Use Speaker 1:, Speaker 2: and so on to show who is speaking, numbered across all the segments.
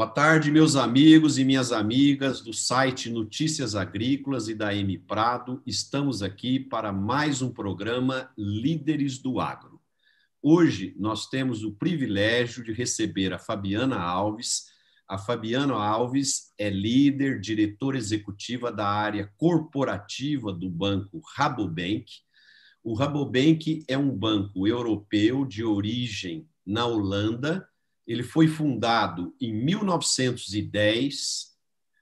Speaker 1: Boa tarde, meus amigos e minhas amigas do site Notícias Agrícolas e da M Prado. Estamos aqui para mais um programa Líderes do Agro. Hoje nós temos o privilégio de receber a Fabiana Alves. A Fabiana Alves é líder, diretora executiva da área corporativa do banco Rabobank. O Rabobank é um banco europeu de origem na Holanda ele foi fundado em 1910.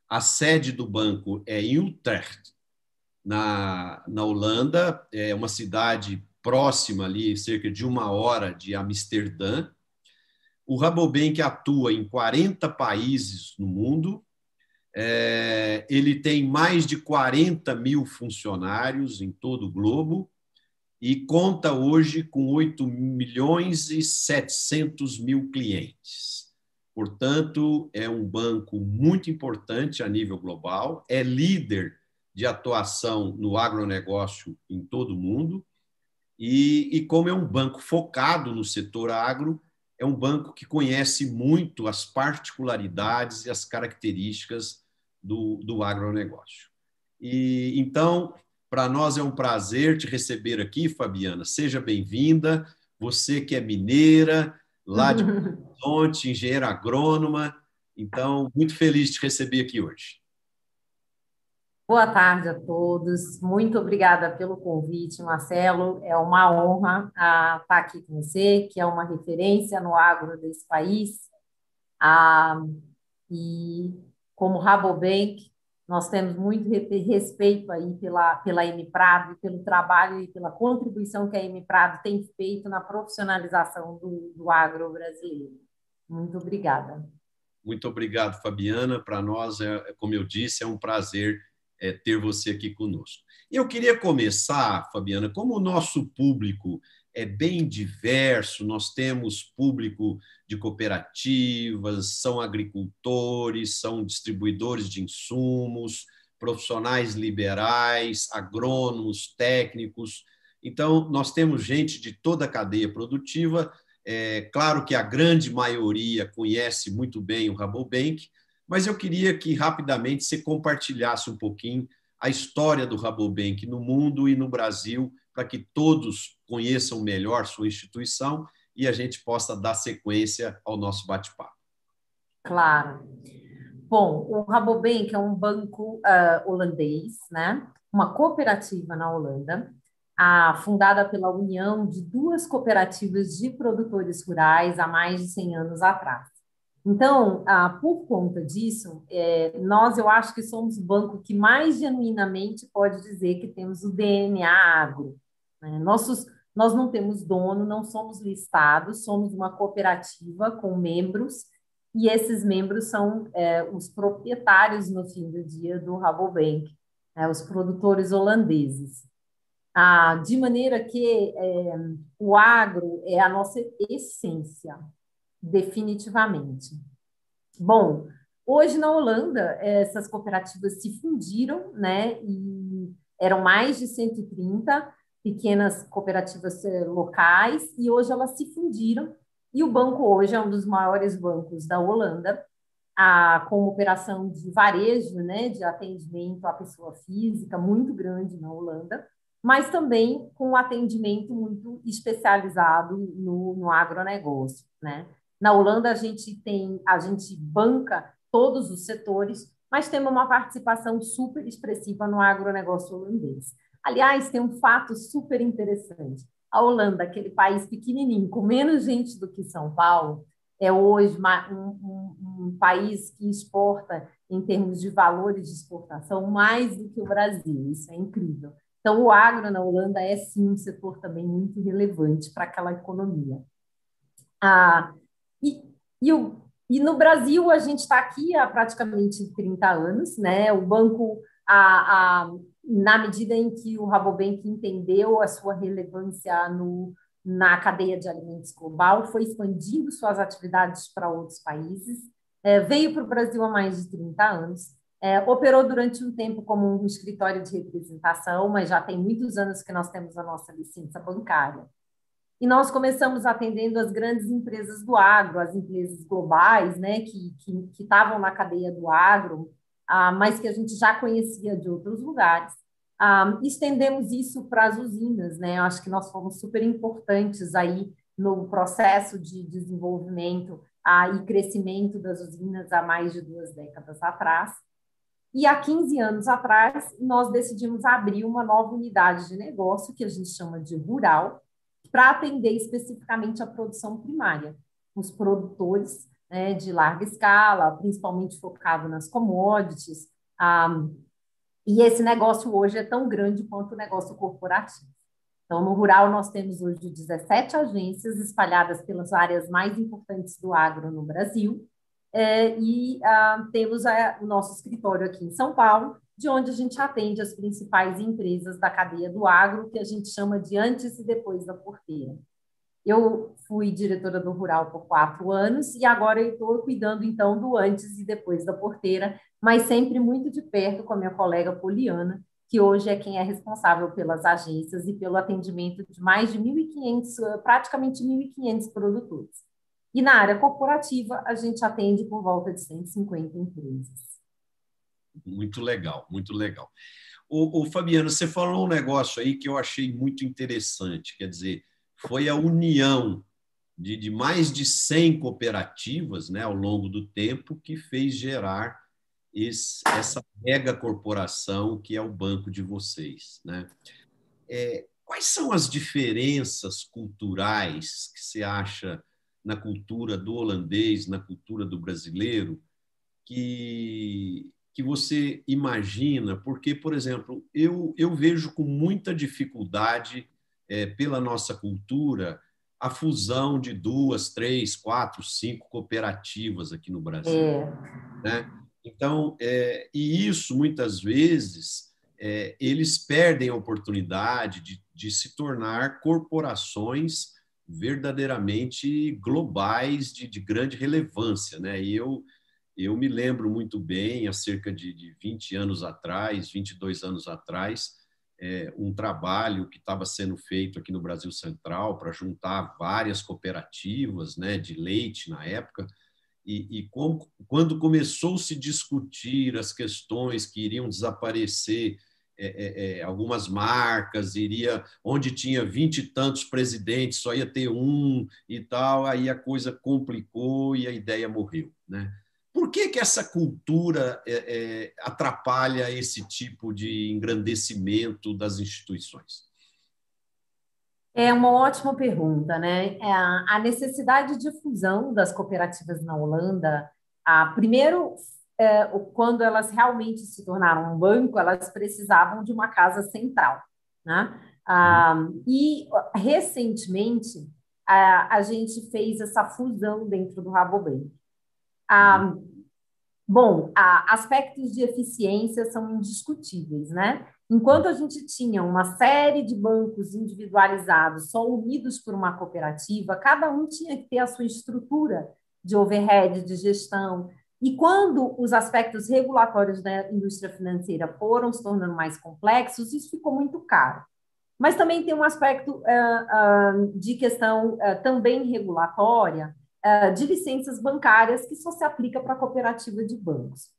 Speaker 1: A sede do banco é em Utrecht, na, na Holanda, é uma cidade próxima ali, cerca de uma hora de Amsterdã. O Rabobank atua em 40 países no mundo. É, ele tem mais de 40 mil funcionários em todo o globo e conta hoje com 8 milhões e 700 mil clientes. Portanto, é um banco muito importante a nível global, é líder de atuação no agronegócio em todo o mundo, e, e como é um banco focado no setor agro, é um banco que conhece muito as particularidades e as características do, do agronegócio. E então para nós é um prazer te receber aqui, Fabiana. Seja bem-vinda. Você que é mineira, lá de Horizonte, engenheira agrônoma. Então, muito feliz de te receber aqui hoje.
Speaker 2: Boa tarde a todos. Muito obrigada pelo convite, Marcelo. É uma honra estar aqui com você, que é uma referência no agro desse país. Ah, e como Rabobank, nós temos muito respeito aí pela, pela Prado, pelo trabalho e pela contribuição que a Prado tem feito na profissionalização do, do agro brasileiro. Muito obrigada.
Speaker 1: Muito obrigado, Fabiana. Para nós, é, como eu disse, é um prazer é, ter você aqui conosco. Eu queria começar, Fabiana, como o nosso público é bem diverso, nós temos público de cooperativas, são agricultores, são distribuidores de insumos, profissionais liberais, agrônomos, técnicos. Então, nós temos gente de toda a cadeia produtiva. É claro que a grande maioria conhece muito bem o Rabobank, mas eu queria que rapidamente você compartilhasse um pouquinho a história do Rabobank no mundo e no Brasil para que todos conheçam melhor sua instituição e a gente possa dar sequência ao nosso bate-papo.
Speaker 2: Claro. Bom, o Rabobank é um banco uh, holandês, né? uma cooperativa na Holanda, uh, fundada pela união de duas cooperativas de produtores rurais há mais de 100 anos atrás. Então, uh, por conta disso, é, nós eu acho que somos o banco que mais genuinamente pode dizer que temos o DNA agro. Né? Nossos, nós não temos dono, não somos listados, somos uma cooperativa com membros, e esses membros são é, os proprietários, no fim do dia, do Rabobank, né? os produtores holandeses. Ah, de maneira que é, o agro é a nossa essência, definitivamente. Bom, hoje na Holanda, essas cooperativas se fundiram, né, e eram mais de 130, pequenas cooperativas eh, locais e hoje elas se fundiram e o banco hoje é um dos maiores bancos da Holanda, a, com operação de varejo, né, de atendimento à pessoa física muito grande na Holanda, mas também com atendimento muito especializado no, no agronegócio, né? Na Holanda a gente tem, a gente banca todos os setores, mas temos uma participação super expressiva no agronegócio holandês. Aliás, tem um fato super interessante. A Holanda, aquele país pequenininho, com menos gente do que São Paulo, é hoje um, um, um, país que exporta, em termos de valores de exportação, mais do que o Brasil. Isso é incrível. Então, o agro na Holanda é, sim, um setor também muito relevante para aquela economia. Ah, e, e, o, e no Brasil, a gente está aqui há praticamente 30 anos, né? O banco a, a, na medida em que o Rabobank entendeu a sua relevância no, na cadeia de alimentos global, foi expandindo suas atividades para outros países, é, veio para o Brasil há mais de 30 anos, é, operou durante um tempo como um escritório de representação, mas já tem muitos anos que nós temos a nossa licença bancária. e nós começamos atendendo as grandes empresas do agro, as empresas globais, né, que estavam na cadeia do agro, ah, mas que a gente já conhecia de outros lugares. Ah, estendemos isso para as usinas, né? Eu acho que nós fomos super importantes aí no processo de desenvolvimento ah, e crescimento das usinas há mais de duas décadas atrás. E há 15 anos atrás, nós decidimos abrir uma nova unidade de negócio, que a gente chama de rural, para atender especificamente a produção primária, os produtores né, de larga escala, principalmente focado nas commodities. Ah, e esse negócio hoje é tão grande quanto o negócio corporativo. Então, no rural, nós temos hoje 17 agências espalhadas pelas áreas mais importantes do agro no Brasil, é, e ah, temos a, o nosso escritório aqui em São Paulo, de onde a gente atende as principais empresas da cadeia do agro, que a gente chama de antes e depois da porteira. Eu fui diretora do Rural por quatro anos e agora estou cuidando, então, do antes e depois da porteira, mas sempre muito de perto com a minha colega Poliana, que hoje é quem é responsável pelas agências e pelo atendimento de mais de 1.500, praticamente 1.500 produtores. E na área corporativa, a gente atende por volta de 150 empresas.
Speaker 1: Muito legal, muito legal. O Fabiano, você falou um negócio aí que eu achei muito interessante, quer dizer, foi a união de, de mais de 100 cooperativas né, ao longo do tempo que fez gerar esse, essa mega corporação que é o banco de vocês. Né? É, quais são as diferenças culturais que você acha na cultura do holandês, na cultura do brasileiro, que, que você imagina? Porque, por exemplo, eu, eu vejo com muita dificuldade, é, pela nossa cultura, a fusão de duas, três, quatro, cinco cooperativas aqui no Brasil. É. Né? Então, é, e isso muitas vezes é, eles perdem a oportunidade de, de se tornar corporações verdadeiramente globais de, de grande relevância, né? E eu eu me lembro muito bem, há cerca de, de 20 anos atrás, 22 anos atrás, é, um trabalho que estava sendo feito aqui no Brasil Central para juntar várias cooperativas né, de leite na época, e, e quando começou a se discutir as questões que iriam desaparecer é, é, é, algumas marcas, iria onde tinha vinte e tantos presidentes, só ia ter um e tal, aí a coisa complicou e a ideia morreu. Né? Por que, que essa cultura é, é atrapalha esse tipo de engrandecimento das instituições?
Speaker 2: É uma ótima pergunta, né? É a necessidade de fusão das cooperativas na Holanda, a, primeiro, é, quando elas realmente se tornaram um banco, elas precisavam de uma casa central, né? Ah, e recentemente a, a, gente fez essa fusão dentro do Rabobank. Ah, bom, a, aspectos de eficiência são indiscutíveis, né? Enquanto a gente tinha uma série de bancos individualizados, só unidos por uma cooperativa, cada um tinha que ter a sua estrutura de overhead, de gestão. E quando os aspectos regulatórios da indústria financeira foram se tornando mais complexos, isso ficou muito caro. Mas também tem um aspecto uh, uh, de questão uh, também regulatória, de licenças bancárias, que só se aplica para a cooperativa de bancos.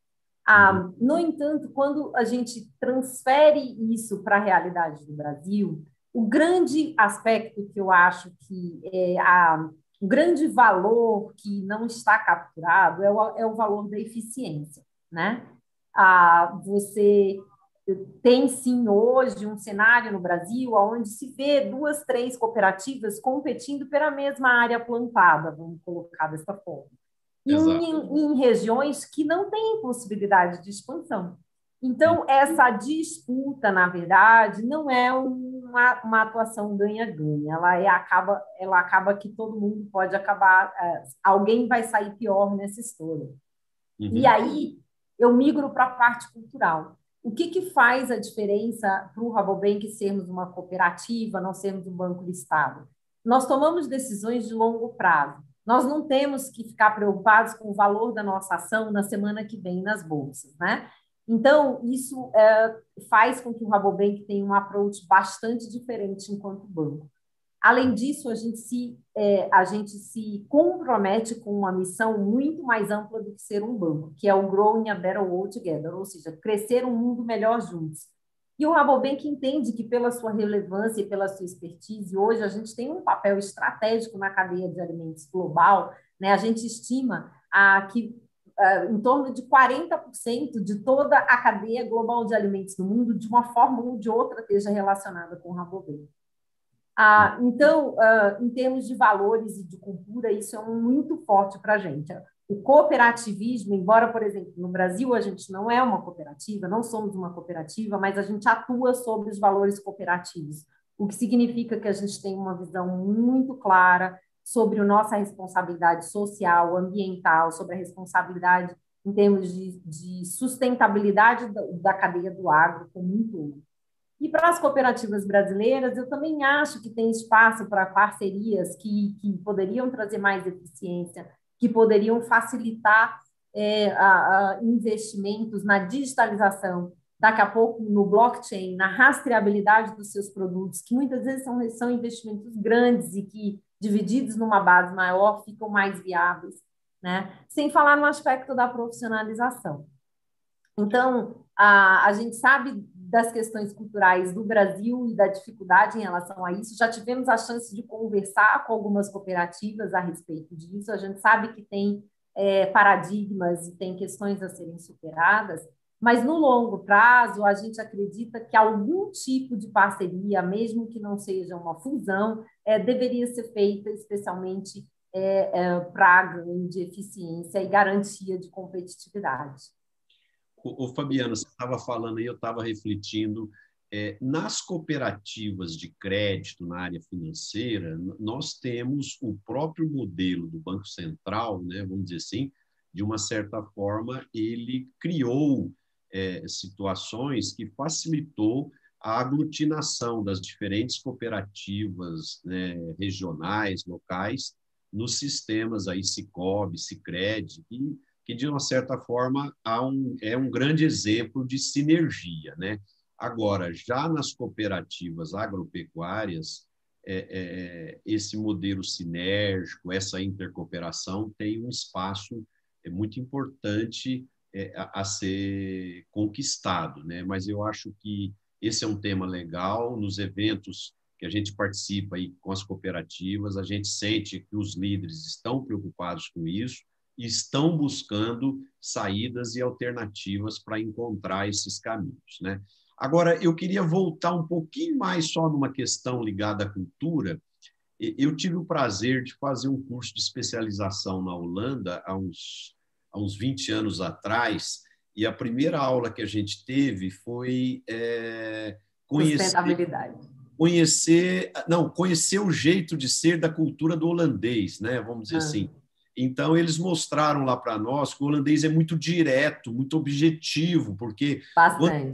Speaker 2: Ah, uhum. no entanto, quando a gente transfere isso para a realidade do Brasil, o grande aspecto que eu acho que é a, o grande valor que não está capturado é o, é o valor da eficiência, né? Ah, você tem sim hoje um cenário no Brasil onde se vê duas, três cooperativas competindo pela mesma área plantada, vamos colocar dessa forma e em, em, regiões que não têm possibilidade de expansão. Então, essa disputa, na verdade, não é uma, uma atuação ganha-ganha, ela, é, acaba, ela acaba que todo mundo pode acabar, é, alguém vai sair pior nessa história. Uhum. E aí, eu migro para a parte cultural. O que, que faz a diferença para o Rabobank sermos uma cooperativa, não sermos um banco listado? Nós tomamos decisões de longo prazo. Nós não temos que ficar preocupados com o valor da nossa ação na semana que vem nas bolsas, né? Então, isso é, faz com que o Rabobank tenha um approach bastante diferente enquanto banco. Além disso, a gente se, é, a gente se compromete com uma missão muito mais ampla do que ser um banco, que é o Growing a Better World Together, ou seja, crescer um mundo melhor juntos. E o Rabobank entende que, pela sua relevância e pela sua expertise, hoje a gente tem um papel estratégico na cadeia de alimentos global. Né? A gente estima ah, que ah, em torno de 40% de toda a cadeia global de alimentos no mundo, de uma forma ou de outra, esteja relacionada com o Rabobank. Ah, então, ah, em termos de valores e de cultura, isso é muito forte para a gente. O cooperativismo, embora, por exemplo, no Brasil a gente não é uma cooperativa, não somos uma cooperativa, mas a gente atua sobre os valores cooperativos, o que significa que a gente tem uma visão muito clara sobre a nossa responsabilidade social, ambiental, sobre a responsabilidade em termos de, de sustentabilidade da, da cadeia do agro como um todo. E para as cooperativas brasileiras, eu também acho que tem espaço para parcerias que, que poderiam trazer mais eficiência, que poderiam facilitar é, a, a investimentos na digitalização, daqui a pouco no blockchain, na rastreabilidade dos seus produtos, que muitas vezes são, são investimentos grandes e que, divididos numa base maior, ficam mais viáveis, né? Sem falar no aspecto da profissionalização. Então, a, a gente sabe das questões culturais do Brasil e da dificuldade em relação a isso. Já tivemos a chance de conversar com algumas cooperativas a respeito disso. A gente sabe que tem é, paradigmas e tem questões a serem superadas, mas no longo prazo a gente acredita que algum tipo de parceria, mesmo que não seja uma fusão, é, deveria ser feita especialmente é, é para ganho de eficiência e garantia de competitividade.
Speaker 1: O, o Fabiano, você estava falando aí, eu estava refletindo. É, nas cooperativas de crédito na área financeira, nós temos o próprio modelo do Banco Central, né, vamos dizer assim, de uma certa forma, ele criou é, situações que facilitou a aglutinação das diferentes cooperativas né, regionais, locais, nos sistemas aí Cicobi, Sicredi, e que, de uma certa forma, um, é um grande exemplo de sinergia. Né? Agora, já nas cooperativas agropecuárias, é, é, esse modelo sinérgico, essa intercooperação tem um espaço é, muito importante é, a, a, ser conquistado. Né? Mas eu acho que esse é um tema legal. Nos eventos que a gente participa aí com as cooperativas, a gente sente que os líderes estão preocupados com isso estão buscando saídas e alternativas para encontrar esses caminhos. Né? Agora, eu queria voltar um pouquinho mais só numa questão ligada à cultura. Eu tive o prazer de fazer um curso de especialização na Holanda há uns, há uns 20 anos atrás, e a primeira aula que a gente teve foi é, conhecer conhecer não conhecer o jeito de ser da cultura do holandês né vamos dizer ah. assim então, eles mostraram lá para nós que o holandês é muito direto, muito objetivo, porque quando,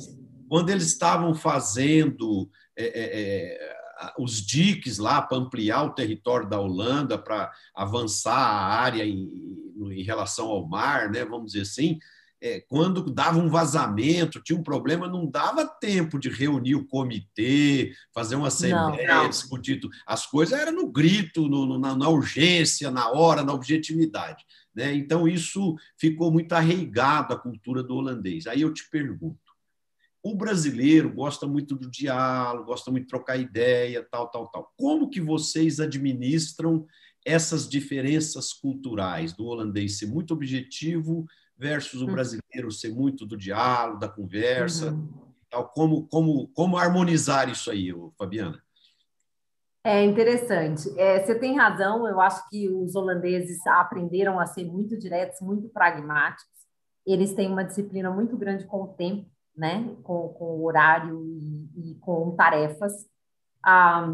Speaker 1: quando, eles estavam fazendo é, é, é os diques lá para ampliar o território da Holanda, para avançar a área em, em relação ao mar, né, vamos dizer assim, é, quando dava um vazamento, tinha um problema, não dava tempo de reunir o comitê, fazer uma assembleia, discutir tudo. As coisas eram no grito, no, no, na, na, urgência, na hora, na objetividade. Né? Então, isso ficou muito arraigado à cultura do holandês. Aí eu te pergunto, o brasileiro gosta muito do diálogo, gosta muito de trocar ideia, tal, tal, tal. Como que vocês administram essas diferenças culturais do holandês ser muito objetivo versus o hum. brasileiro ser muito do diálogo, da conversa. Uhum. Tal. Como, como, como harmonizar isso aí, Fabiana?
Speaker 2: É interessante. É, você tem razão. Eu acho que os holandeses aprenderam a ser muito diretos, muito pragmáticos. Eles têm uma disciplina muito grande com o tempo, né? com, com o horário e, e com tarefas. Ah,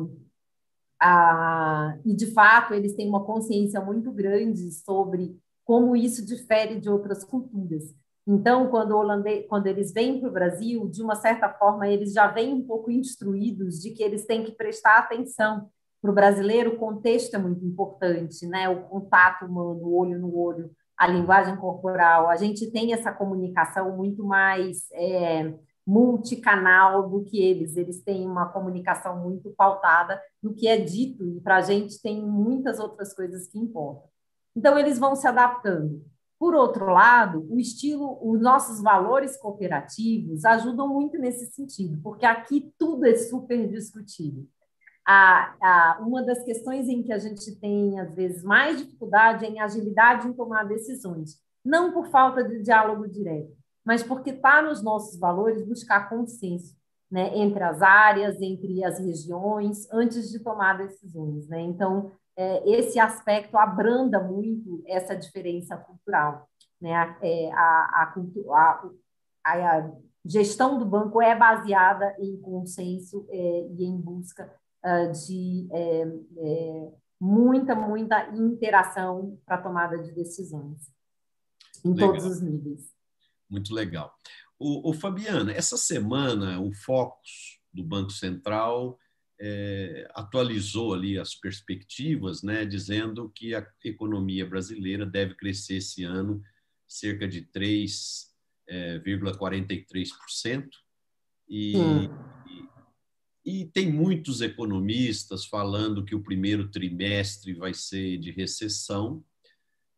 Speaker 2: ah, e, de fato, eles têm uma consciência muito grande sobre como isso difere de outras culturas. Então, quando, holandês, quando eles vêm para o Brasil, de uma certa forma, eles já vêm um pouco instruídos de que eles têm que prestar atenção. Para o brasileiro, o contexto é muito importante, né? o contato humano, o olho no olho, a linguagem corporal. A gente tem essa comunicação muito mais é, multicanal do que eles. Eles têm uma comunicação muito pautada no que é dito, e para a gente tem muitas outras coisas que importam. Então, eles vão se adaptando. Por outro lado, o estilo, os nossos valores cooperativos ajudam muito nesse sentido, porque aqui tudo é super discutido. A, a, uma das questões em que a gente tem, às vezes, mais dificuldade é em agilidade em tomar decisões, não por falta de diálogo direto, mas porque está nos nossos valores buscar consenso né, entre as áreas, entre as regiões, antes de tomar decisões. Né? Então, esse aspecto abranda muito essa diferença cultural. Né? A, é, a, a, a, gestão do banco é baseada em consenso é, e em busca uh, de é, é, muita, muita interação para a tomada de decisões, em legal. todos os níveis.
Speaker 1: Muito legal. O, o Fabiana, essa semana o Focus do Banco Central é, atualizou ali as perspectivas, né, dizendo que a economia brasileira deve crescer esse ano cerca de 3,43%. É, e, hum. e, e tem muitos economistas falando que o primeiro trimestre vai ser de recessão,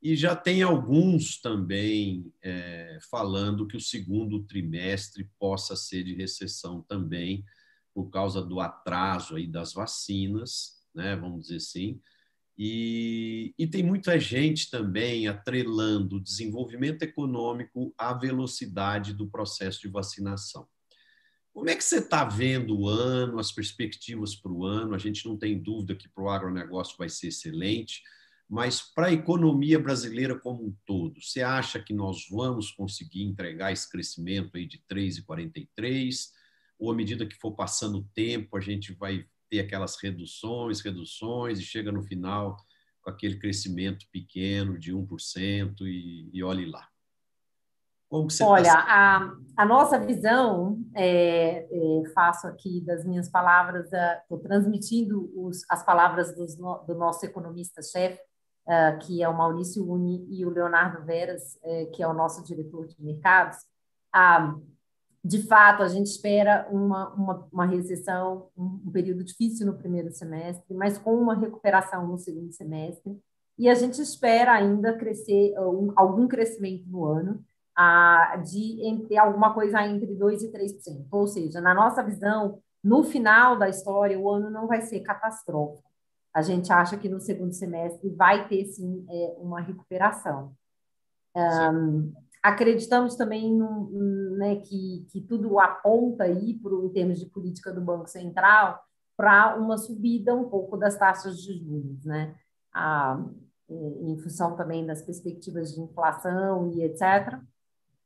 Speaker 1: e já tem alguns também é, falando que o segundo trimestre possa ser de recessão também, por causa do atraso aí das vacinas, né, vamos dizer assim. E, e tem muita gente também atrelando o desenvolvimento econômico à velocidade do processo de vacinação. Como é que você está vendo o ano, as perspectivas para o ano? A gente não tem dúvida que para o agronegócio vai ser excelente, mas para a economia brasileira como um todo, você acha que nós vamos conseguir entregar esse crescimento aí de 3,43? Ou à medida que for passando o tempo, a gente vai ter aquelas reduções, reduções, e chega no final com aquele crescimento pequeno de 1% e, e olhe lá.
Speaker 2: Como que você tá Olha, tá... a, a nossa visão, é, é, faço aqui das minhas palavras, estou transmitindo os, as palavras dos, do nosso economista-chefe, é, que é o Maurício Uni, e o Leonardo Veras, é, que é o nosso diretor de mercados. Ah, de fato, a gente espera uma, uma, uma recessão, um, um, período difícil no primeiro semestre, mas com uma recuperação no segundo semestre. E a gente espera ainda crescer, um, algum crescimento no ano, a, de entre alguma coisa entre 2% e 3%. Ou seja, na nossa visão, no final da história, o ano não vai ser catastrófico. A gente acha que no segundo semestre vai ter, sim, é, uma recuperação. Um, acreditamos também né, que, que tudo aponta aí pro, em termos de política do Banco Central para uma subida um pouco das taxas de juros, né? Em função também das perspectivas de inflação e etc.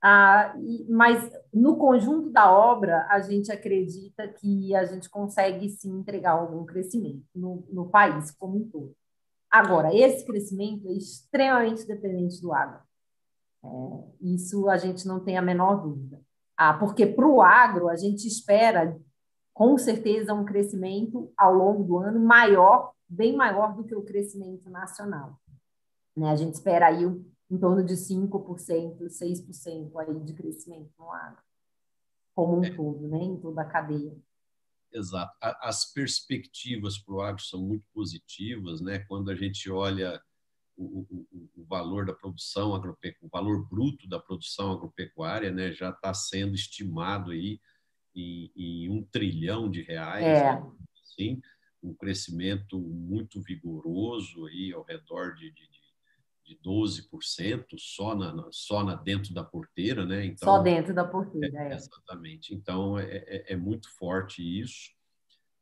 Speaker 2: Ah, mas no conjunto da obra, a gente acredita que a gente consegue sim entregar algum crescimento no, no país como um todo. Agora, esse crescimento é extremamente dependente do agro. É, isso a gente não tem a menor dúvida. Ah, porque para o agro, a gente espera, com certeza, um crescimento ao longo do ano maior, bem maior do que o crescimento nacional. Né? A gente espera aí em torno de 5%, 6% aí de crescimento no agro, como um é. todo, né? em toda a cadeia.
Speaker 1: Exato. As perspectivas para o agro são muito positivas, né? Quando a gente olha o, o, o, valor da produção agropecuária, o valor bruto da produção agropecuária, né, já está sendo estimado aí em, em, um trilhão de reais, é. né, assim, um crescimento muito vigoroso aí ao redor de, de, de 12% só na, só na dentro da porteira, né?
Speaker 2: Então, só dentro da porteira, é,
Speaker 1: é. Exatamente. Então é, é, é muito forte isso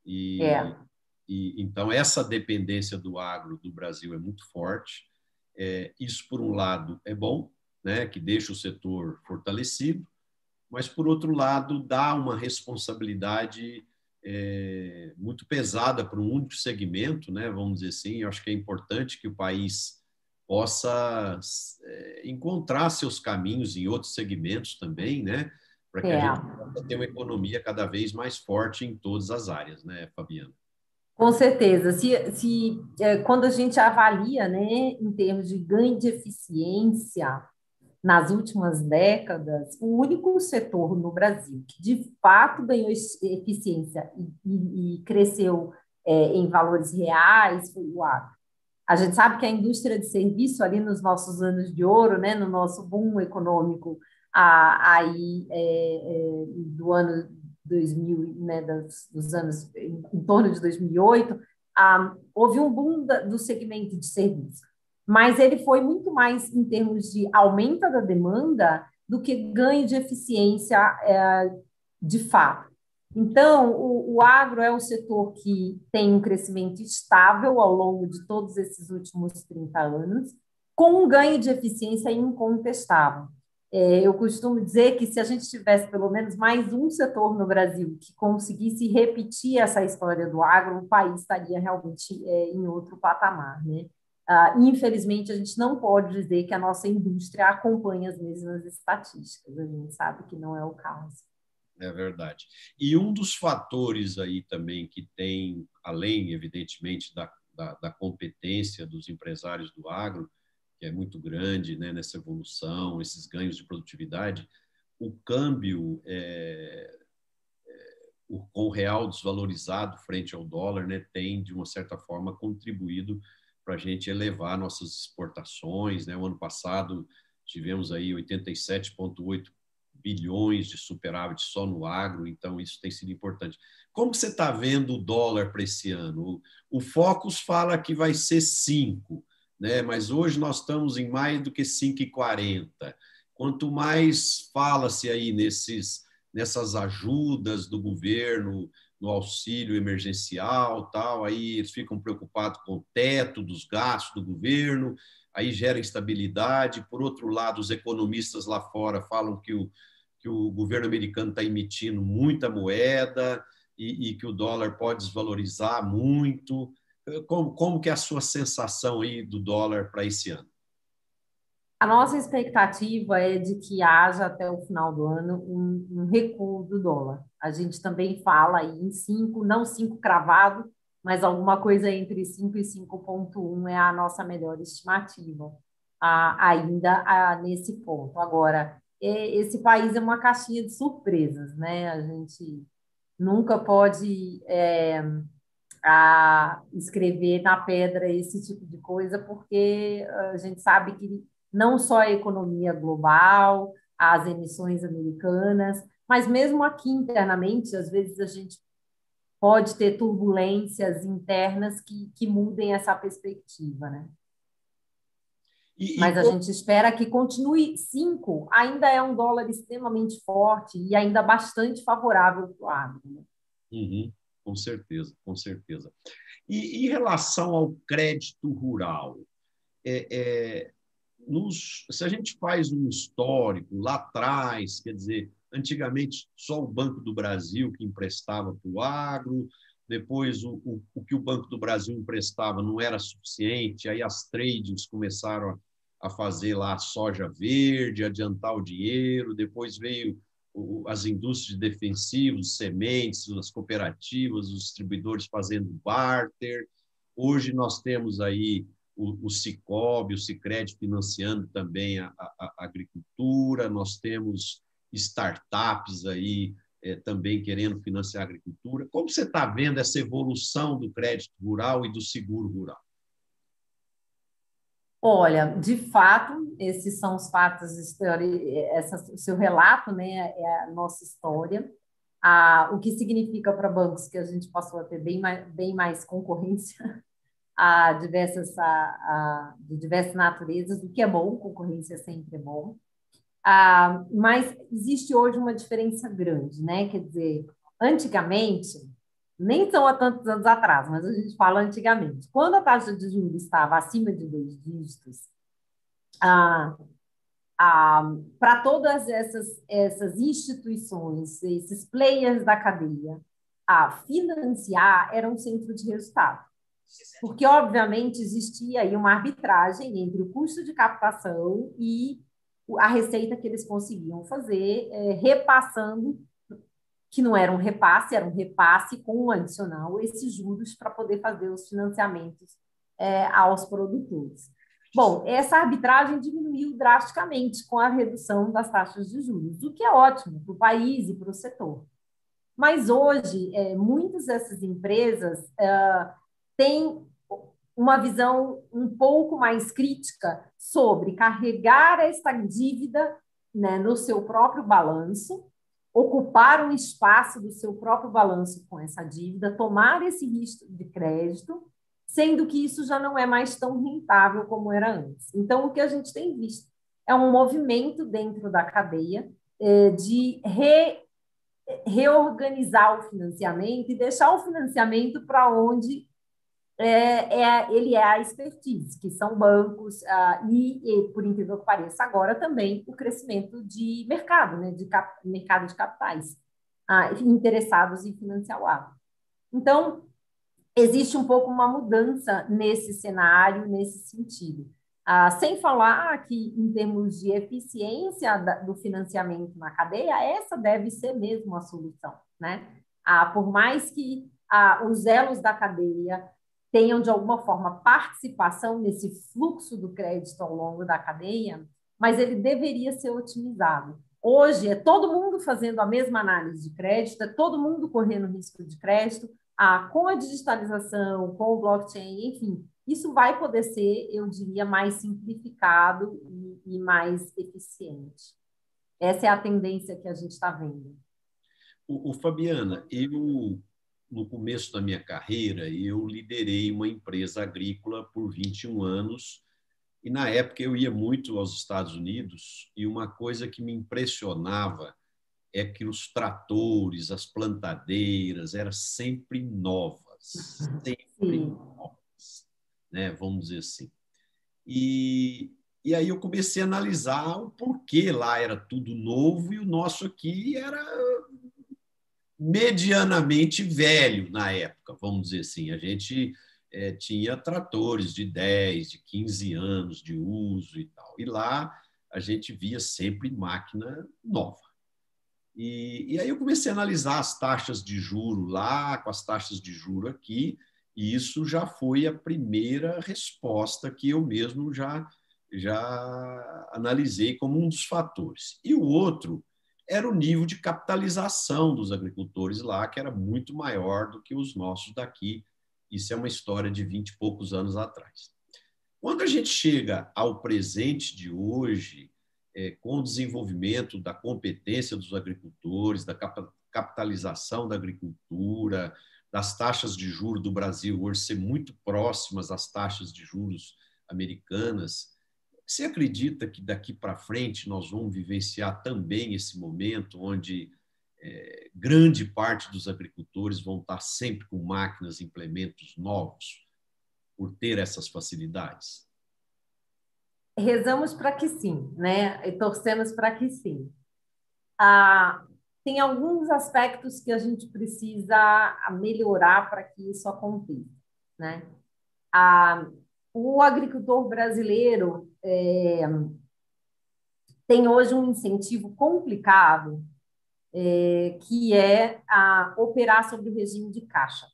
Speaker 1: e é. E, então, essa dependência do agro do Brasil é muito forte. É, isso, por um lado, é bom, né, que deixa o setor fortalecido, mas, por outro lado, dá uma responsabilidade é, muito pesada para um único segmento, né, vamos dizer assim. Eu acho que é importante que o país possa é, encontrar seus caminhos em outros segmentos também, né, para que é. a gente possa ter uma economia cada vez mais forte em todas as áreas, né, Fabiana?
Speaker 2: Com certeza. Se, se é, quando a gente avalia, né, em termos de ganho de eficiência, nas últimas décadas, o único setor no Brasil que de fato ganhou eficiência e, e, e cresceu é, em valores reais foi o agro. A gente sabe que a indústria de serviço ali nos nossos anos de ouro, né, no nosso boom econômico a, aí é, é, do ano 2000, né, dos anos em, em, torno de 2008, ah, houve um boom da, do segmento de serviço, mas ele foi muito mais em termos de aumento da demanda do que ganho de eficiência é, de fato. Então, o, o agro é um setor que tem um crescimento estável ao longo de todos esses últimos 30 anos, com um ganho de eficiência incontestável. É, eu costumo dizer que se a gente tivesse pelo menos mais um setor no Brasil que conseguisse repetir essa história do agro, o país estaria realmente é, em outro patamar. Né? Ah, infelizmente, a gente não pode dizer que a nossa indústria acompanha as mesmas estatísticas, a gente sabe que não é o caso.
Speaker 1: É verdade. E um dos fatores aí também que tem, além, evidentemente, da, da, da competência dos empresários do agro, que é muito grande né, nessa evolução, esses ganhos de produtividade, o câmbio é, é, com o real desvalorizado frente ao dólar né, tem, de uma certa forma, contribuído para a gente elevar nossas exportações. Né? O ano passado tivemos aí 87,8 bilhões de superávit só no agro, então isso tem sido importante. Como você está vendo o dólar para esse ano? O, o Focus fala que vai ser 5, né? mas hoje nós estamos em mais do que 5,40. Quanto mais fala-se aí nesses, nessas ajudas do governo, no auxílio emergencial, tal, aí eles ficam preocupados com o teto dos gastos do governo, aí gera instabilidade. Por outro lado, os economistas lá fora falam que o, que o governo americano está emitindo muita moeda e, e, que o dólar pode desvalorizar muito. Como, como que é a sua sensação aí do dólar para esse ano?
Speaker 2: A nossa expectativa é de que haja até o final do ano um, um recuo do dólar. A gente também fala aí em 5, não 5 cravado, mas alguma coisa entre 5 e 5,1 é a nossa melhor estimativa ah, ainda ah, nesse ponto. Agora, esse país é uma caixinha de surpresas, né? A gente nunca pode é, a, escrever na pedra esse tipo de coisa, porque a gente sabe que não só a economia global, as emissões americanas, mas mesmo aqui internamente, às vezes a gente pode ter turbulências internas que, que mudem essa perspectiva, né? E, Mas e... a gente espera que continue 5, ainda é um dólar extremamente forte e ainda bastante favorável para o agro. Né?
Speaker 1: Uhum, com certeza, com certeza. E em relação ao crédito rural, é, é, nos, se a gente faz um histórico lá atrás, quer dizer, antigamente só o Banco do Brasil que emprestava para o agro, depois o, o, o, que o Banco do Brasil emprestava não era suficiente, aí as trades começaram a a fazer lá soja verde, adiantar o dinheiro, depois veio as indústrias defensivas, sementes, as cooperativas, os distribuidores fazendo barter. Hoje nós temos aí o, o Cicobi, o Cicred financiando também a, a, a, agricultura, nós temos startups aí é, também querendo financiar a agricultura. Como você está vendo essa evolução do crédito rural e do seguro rural?
Speaker 2: Olha, de fato, esses são os fatos, essa, o seu relato né, é a nossa história. Ah, o que significa para bancos que a gente passou a ter bem mais, bem mais concorrência a diversas, a, a, de diversas naturezas, o que é bom, concorrência sempre é bom. Ah, mas existe hoje uma diferença grande, né? Quer dizer, antigamente, nem são há tantos anos atrás, mas a gente fala antigamente. Quando a taxa de juros estava acima de dois dígitos, ah, ah, para todas essas, essas instituições, esses players da cadeia, a financiar era um centro de resultado. Porque, obviamente, existia aí uma arbitragem entre o custo de captação e a receita que eles conseguiam fazer, é, repassando que não era um repasse, era um repasse com um adicional, esses juros para poder fazer os financiamentos é, aos produtores. Bom, essa arbitragem diminuiu drasticamente com a redução das taxas de juros, o que é ótimo para o país e para o setor. Mas hoje, é, muitas dessas empresas é, têm uma visão um pouco mais crítica sobre carregar esta dívida né, no seu próprio balanço, ocupar um espaço do seu próprio balanço com essa dívida, tomar esse risco de crédito, sendo que isso já não é mais tão rentável como era antes. Então, o que a gente tem visto é um movimento dentro da cadeia é, de re reorganizar o financiamento e deixar o financiamento para onde é, é, ele é a expertise, que são bancos, ah, e, e, por incrível que pareça, agora também o crescimento de mercado, né, de cap, mercado de capitais ah, interessados em financiar o agro. Então, existe um pouco uma mudança nesse cenário, nesse sentido. Ah, sem falar que, em termos de eficiência da, do financiamento na cadeia, essa deve ser mesmo a solução. Né? Por mais que os elos da cadeia tenham, de alguma forma, participação nesse fluxo do crédito ao longo da cadeia, mas ele deveria ser otimizado. Hoje, é todo mundo fazendo a mesma análise de crédito, é todo mundo correndo risco de crédito, ah, com a digitalização, com o blockchain, enfim, isso vai poder ser, eu diria, mais simplificado e, e mais eficiente. Essa é a tendência que a gente está vendo.
Speaker 1: O, o, Fabiana, eu, no começo da minha carreira, eu liderei uma empresa agrícola por 21 anos, e na época eu ia muito aos Estados Unidos, e uma coisa que me impressionava é que os tratores, as plantadeiras eram sempre novas, sempre Sim. novas né? vamos dizer assim. E, e aí eu comecei a analisar o porquê lá era tudo novo e o nosso aqui era medianamente velho na época, vamos dizer assim. A gente é, tinha tratores de 10, de 15 anos de uso e tal. E lá a gente via sempre máquina nova. E, e aí eu comecei a analisar as taxas de juro lá, com as taxas de juro aqui, e isso já foi a primeira resposta que eu mesmo já, já analisei como um dos fatores. E o outro era o nível de capitalização dos agricultores lá, que era muito maior do que os nossos daqui. Isso é uma história de vinte e poucos anos atrás. Quando a gente chega ao presente de hoje, é, com o desenvolvimento da competência dos agricultores, da capitalização da agricultura, das taxas de juros do Brasil hoje ser muito próximas às taxas de juros americanas, você acredita que daqui para frente nós vamos vivenciar também esse momento onde é, grande parte dos agricultores vão estar sempre com máquinas implementos novos por ter essas facilidades?
Speaker 2: Rezamos para que sim, né? E torcemos para que sim. Ah, tem alguns aspectos que a gente precisa melhorar para que isso aconteça. Né? A, o agricultor brasileiro é, tem hoje um incentivo complicado, é, que é a operar sobre o regime de caixa,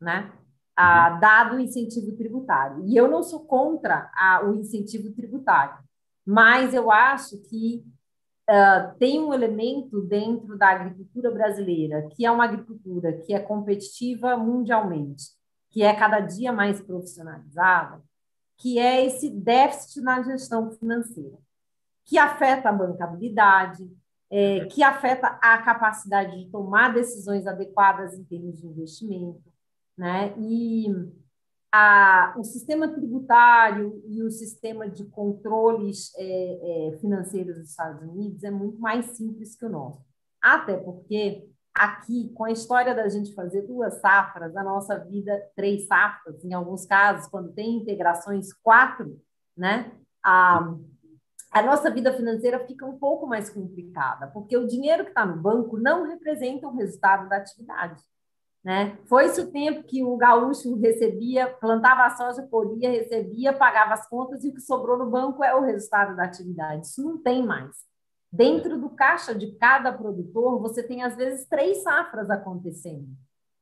Speaker 2: né? A, uhum. dado o incentivo tributário. E eu não sou contra a, o incentivo tributário, mas eu acho que uh, tem um elemento dentro da agricultura brasileira, que é uma agricultura que é competitiva mundialmente, que é cada dia mais profissionalizada, que é esse déficit na gestão financeira, que afeta a bancabilidade, é, que afeta a capacidade de tomar decisões adequadas em termos de investimento, né? E a, o sistema tributário e o sistema de controles é, é, financeiros dos Estados Unidos é muito mais simples que o nosso. Até porque aqui, com a história da gente fazer duas safras, a nossa vida, três safras, em alguns casos, quando tem integrações, quatro, né? A, a nossa vida financeira fica um pouco mais complicada, porque o dinheiro que está no banco não representa o resultado da atividade. Né? Foi-se o tempo que o gaúcho recebia, plantava a soja, colhia, recebia, pagava as contas e o que sobrou no banco é o resultado da atividade. Isso não tem mais. Dentro do caixa de cada produtor, você tem às vezes três safras acontecendo.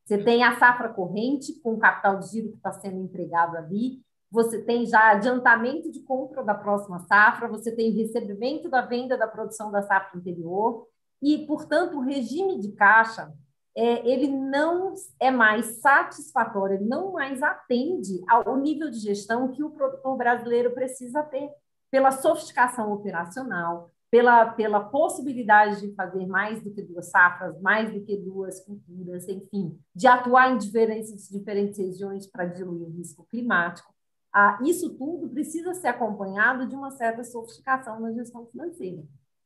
Speaker 2: Você tem a safra corrente, com o capital de giro que está sendo empregado ali, você tem já adiantamento de compra da próxima safra, você tem recebimento da venda da produção da safra anterior, e, portanto, o regime de caixa é, ele não é mais satisfatório, ele não mais atende ao nível de gestão que o produtor brasileiro precisa ter, pela sofisticação operacional, pela, pela possibilidade de fazer mais do que duas safras, mais do que duas culturas, enfim, de atuar em diferentes, diferentes regiões para diluir o risco climático. Ah, isso tudo precisa ser acompanhado de uma certa sofisticação na gestão financeira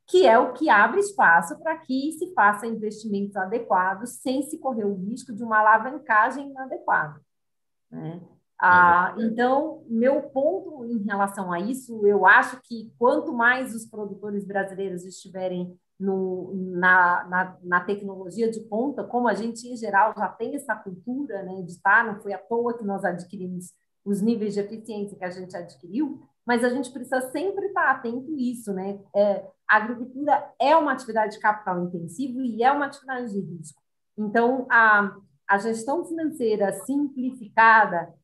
Speaker 2: que é o que abre espaço para que se faça investimentos adequados sem se correr o risco de uma alavancagem inadequada. Né? Ah, então, meu ponto em relação a isso, eu acho que quanto mais os produtores brasileiros estiverem no, na, na, na, tecnologia de ponta, como a gente, em geral, já tem essa cultura né, de estar, não foi à toa que nós adquirimos os níveis de eficiência que a gente adquiriu, mas a gente precisa sempre estar atento a isso, né? É, a agricultura é uma atividade de capital intensivo e é uma atividade de risco. Então, a, a gestão financeira simplificada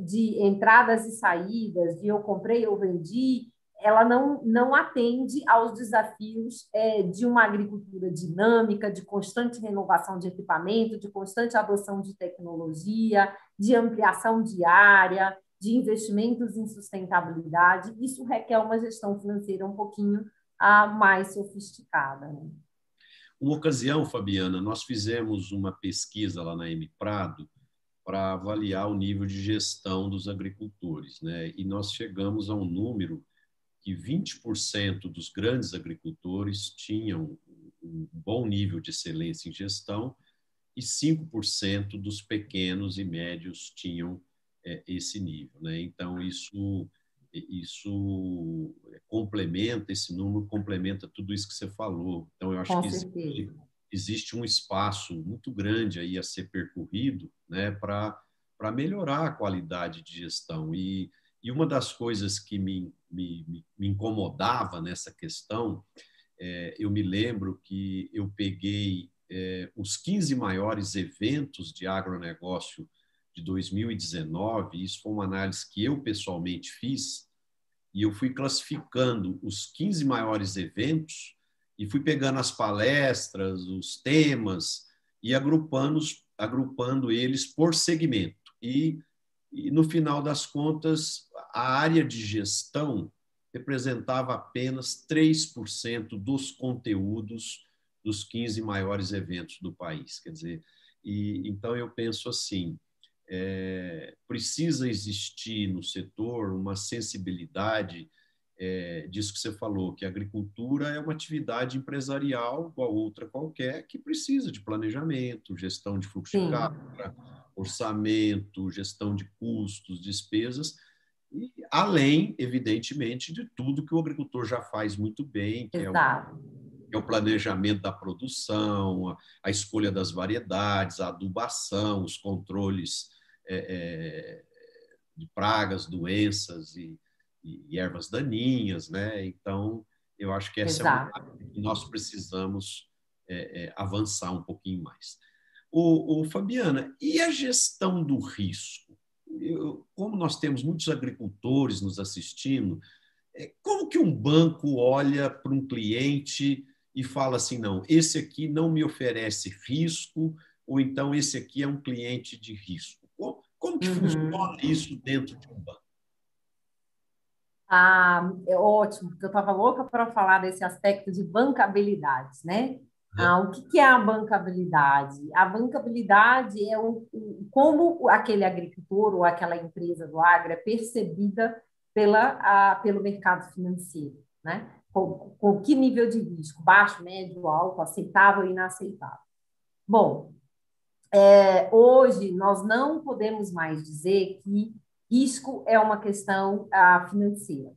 Speaker 2: de entradas e saídas, de eu comprei, eu vendi, ela não, não atende aos desafios é, de uma agricultura dinâmica, de constante renovação de equipamento, de constante adoção de tecnologia, de ampliação diária, de investimentos em sustentabilidade. Isso requer uma gestão financeira um pouquinho a mais sofisticada. Né?
Speaker 1: Uma ocasião, Fabiana, nós fizemos uma pesquisa lá na M Prado para avaliar o nível de gestão dos agricultores, né? E nós chegamos a um número que 20% dos grandes agricultores tinham um bom nível de excelência em gestão e 5% dos pequenos e médios tinham é, esse nível, né? Então isso isso complementa, esse número complementa tudo isso que você falou. Então, eu acho Com que existe, existe, um espaço muito grande aí a ser percorrido né, para melhorar a qualidade de gestão. E, e uma das coisas que me, me, me incomodava nessa questão, é, eu me lembro que eu peguei é, os 15 maiores eventos de agronegócio de 2019, isso foi uma análise que eu pessoalmente fiz, e eu fui classificando os 15 maiores eventos e fui pegando as palestras, os temas e agrupando, agrupando eles por segmento. E, e no final das contas, a área de gestão representava apenas 3% dos conteúdos dos 15 maiores eventos do país. Quer dizer, e então eu penso assim, é, precisa existir no setor uma sensibilidade é, disso que você falou, que a agricultura é uma atividade empresarial igual outra qualquer, que precisa de planejamento, gestão de fluxo Sim. de caixa, orçamento, gestão de custos, despesas, e além, evidentemente, de tudo que o agricultor já faz muito bem, que é o, é o planejamento da produção, a, a escolha das variedades, a adubação, os controles é, é, de pragas, doenças e, e, ervas daninhas, né? Então, eu acho que essa Exato. é uma que nós precisamos é, é, avançar um pouquinho mais. O, o, Fabiana, e a gestão do risco? Eu, como nós temos muitos agricultores nos assistindo, é, como que um banco olha para um cliente e fala assim, não, esse aqui não me oferece risco, ou então esse aqui é um cliente de risco? Como que uhum. funciona isso dentro de um banco?
Speaker 2: Ah, é ótimo, porque eu estava louca para falar desse aspecto de bancabilidade, né? Ah, o que, que é a bancabilidade? A bancabilidade é o, o, como aquele agricultor ou aquela empresa do agro é percebida pela, a, pelo mercado financeiro, né? Com, com que nível de risco? Baixo, médio, alto, aceitável, inaceitável. Bom, é, hoje nós não podemos mais dizer que risco é uma questão ah, financeira.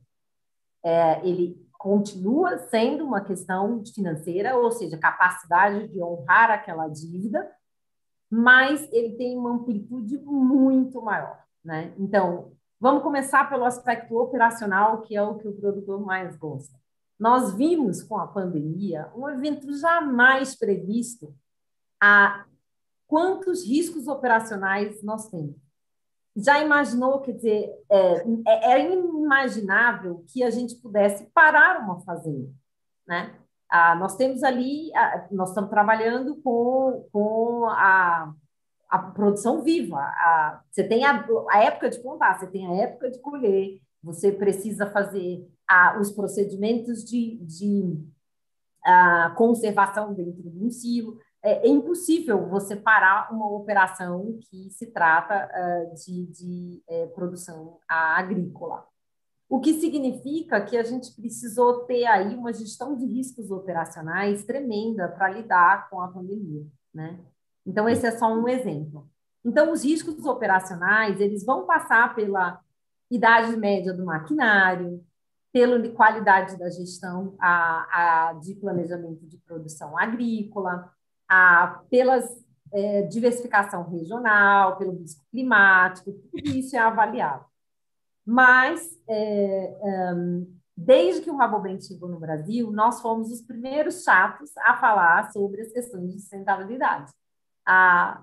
Speaker 2: É, ele continua sendo uma questão financeira, ou seja, capacidade de honrar aquela dívida, mas ele tem uma amplitude muito maior. Né? Então, vamos começar pelo aspecto operacional, que é o que o produtor mais gosta. Nós vimos com a pandemia um evento jamais previsto a quantos riscos operacionais nós temos. Já imaginou, quer dizer, é, é, é inimaginável que a gente pudesse parar uma fazenda, né? Ah, nós temos ali, ah, nós estamos trabalhando com, com a, a produção viva. A, você tem a, a época de plantar, você tem a época de colher, você precisa fazer a, os procedimentos de, de a, conservação dentro de um silo. É, é, impossível você parar uma operação que se trata uh, de, de é, produção agrícola. O que significa que a gente precisou ter aí uma gestão de riscos operacionais tremenda para lidar com a pandemia, né? Então esse é só um exemplo. Então os riscos operacionais eles vão passar pela idade média do maquinário, pela qualidade da gestão a, a de planejamento de produção agrícola, a, pelas é, diversificação regional, pelo risco climático, tudo isso é avaliado. Mas, é, um, desde que o Rabobank chegou no Brasil, nós fomos os primeiros chatos a falar sobre as questões de sustentabilidade.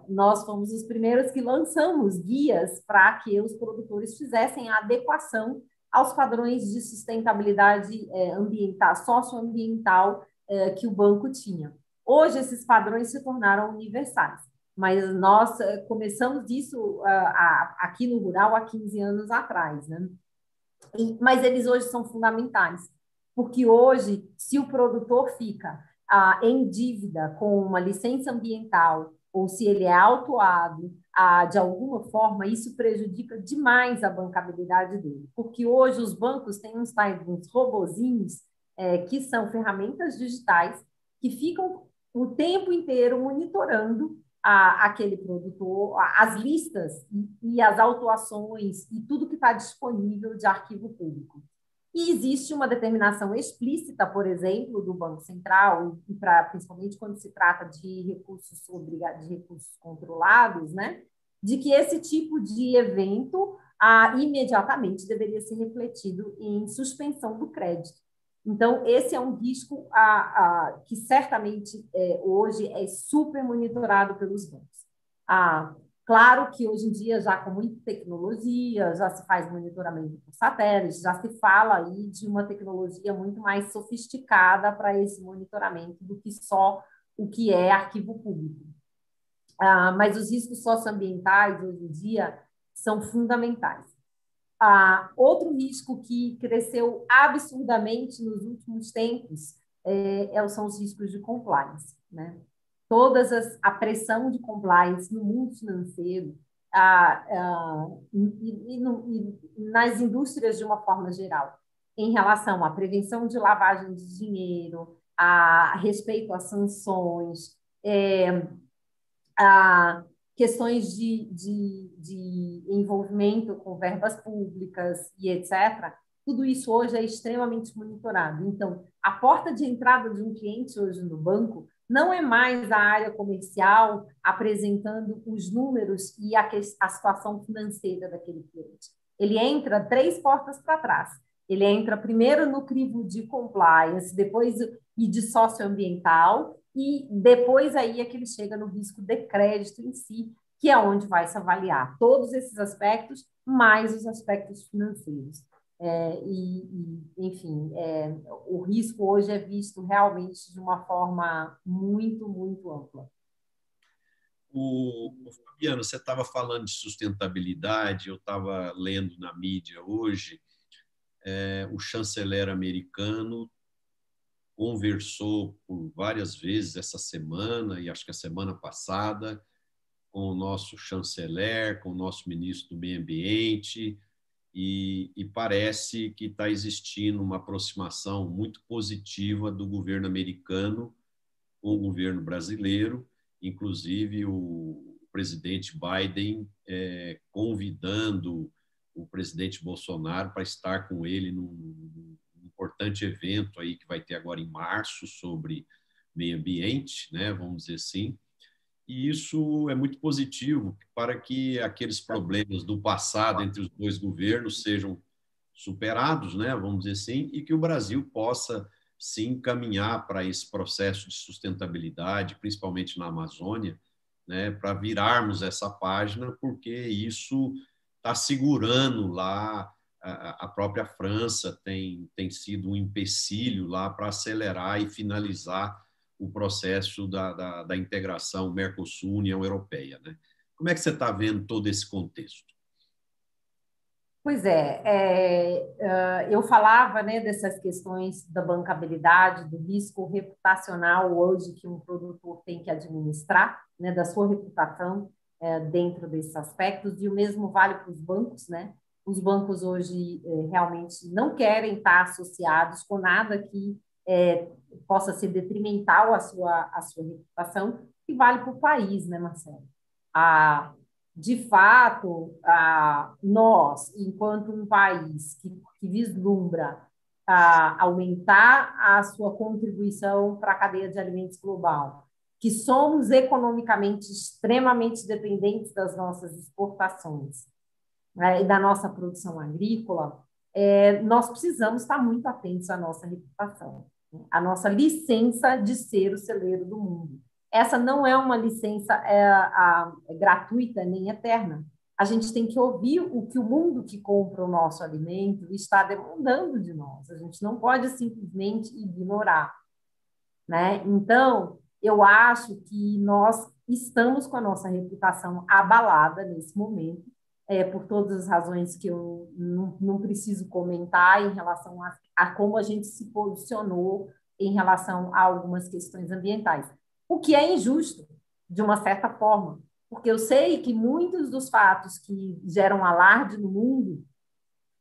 Speaker 2: Nós fomos os primeiros que lançamos guias para que os produtores fizessem a adequação aos padrões de sustentabilidade é, ambiental, socioambiental é, que o banco tinha. Hoje, esses padrões se tornaram universais mas nós eh, começamos isso uh, aqui no rural há 15 anos atrás, né? Mas eles hoje são fundamentais, porque hoje, se o produtor fica uh, em dívida com uma licença ambiental, ou se ele é autuado uh, de alguma forma, isso prejudica demais a bancabilidade dele, porque hoje os bancos têm uns, uns robozinhos é, que são ferramentas digitais que ficam o tempo inteiro monitorando a, aquele produtor, as listas e, e as autuações e tudo que está disponível de arquivo público. E existe uma determinação explícita, por exemplo, do Banco Central, e pra, principalmente quando se trata de recursos sobre, de recursos controlados, né, de que esse tipo de evento ah, imediatamente deveria ser refletido em suspensão do crédito. Então, esse é um risco a, a, que certamente é, hoje é super monitorado pelos bancos. Ah, claro que hoje em dia, já com muita tecnologia, já se faz monitoramento por satélite, já se fala aí de uma tecnologia muito mais sofisticada para esse monitoramento do que só o que é arquivo público. Ah, mas os riscos socioambientais, hoje em dia, são fundamentais. Ah, outro risco que cresceu absurdamente nos últimos tempos é, é, são os riscos de compliance. Né? Todas as, a pressão de compliance no mundo financeiro ah, ah, e, e, no, e, nas indústrias de uma forma geral, em relação à prevenção de lavagem de dinheiro, a respeito às sanções, é, a questões de, de, de envolvimento com verbas públicas e etc., tudo isso hoje é extremamente monitorado. Então, a porta de entrada de um cliente hoje no banco não é mais a área comercial apresentando os números e a, a situação financeira daquele cliente. Ele entra três portas para trás. Ele entra primeiro no crivo de compliance, depois e de socioambiental, e depois aí é que ele chega no risco de crédito em si, que é onde vai se avaliar todos esses aspectos, mais os aspectos financeiros. É, e, e, enfim, é, o risco hoje é visto realmente de uma forma muito, muito ampla.
Speaker 1: O, o Fabiano, você estava falando de sustentabilidade, eu estava lendo na mídia hoje, é, o chanceler americano conversou por várias vezes essa semana, e acho que a semana passada, com o nosso chanceler, com o nosso ministro do Meio Ambiente, e, e parece que está existindo uma aproximação muito positiva do governo americano com o governo brasileiro, inclusive o presidente Biden é, convidando o presidente Bolsonaro para estar com ele num, importante evento aí que vai ter agora em março sobre meio ambiente, né, vamos dizer assim. E isso é muito positivo para que aqueles problemas do passado entre os dois governos sejam superados, né, vamos dizer assim, e que o Brasil possa sim caminhar para esse processo de sustentabilidade, principalmente na Amazônia, né, para virarmos essa página, porque isso está segurando lá a, própria França tem, tem sido um empecilho lá para acelerar e finalizar o processo da, da, da integração Mercosul-União Europeia. Né? Como é que você está vendo todo esse contexto?
Speaker 2: Pois é, é, eu falava né, dessas questões da bancabilidade, do risco reputacional hoje que um produtor tem que administrar, né, da sua reputação é, dentro desses aspectos, e o mesmo vale para os bancos, né? Os bancos hoje é, realmente não querem estar associados com nada que é, possa ser detrimental à sua, à sua reputação, e vale para o país, né, Marcelo? A, de fato, a, nós, enquanto um país que, que vislumbra aumentar a sua contribuição para a cadeia de alimentos global, que somos economicamente extremamente dependentes das nossas exportações né, e da nossa produção agrícola, é, nós precisamos estar muito atentos à nossa reputação, né, à nossa licença de ser o celeiro do mundo. Essa não é uma licença é, a, é gratuita nem eterna. A gente tem que ouvir o que o mundo que compra o nosso alimento está demandando de nós. A gente não pode simplesmente ignorar. Né? Então, eu acho que nós estamos com a nossa reputação abalada nesse momento, é, por todas as razões que eu não, não preciso comentar em relação a, a como a gente se posicionou em relação a algumas questões ambientais o que é injusto, de uma certa forma, porque eu sei que muitos dos fatos que geram alarde no mundo,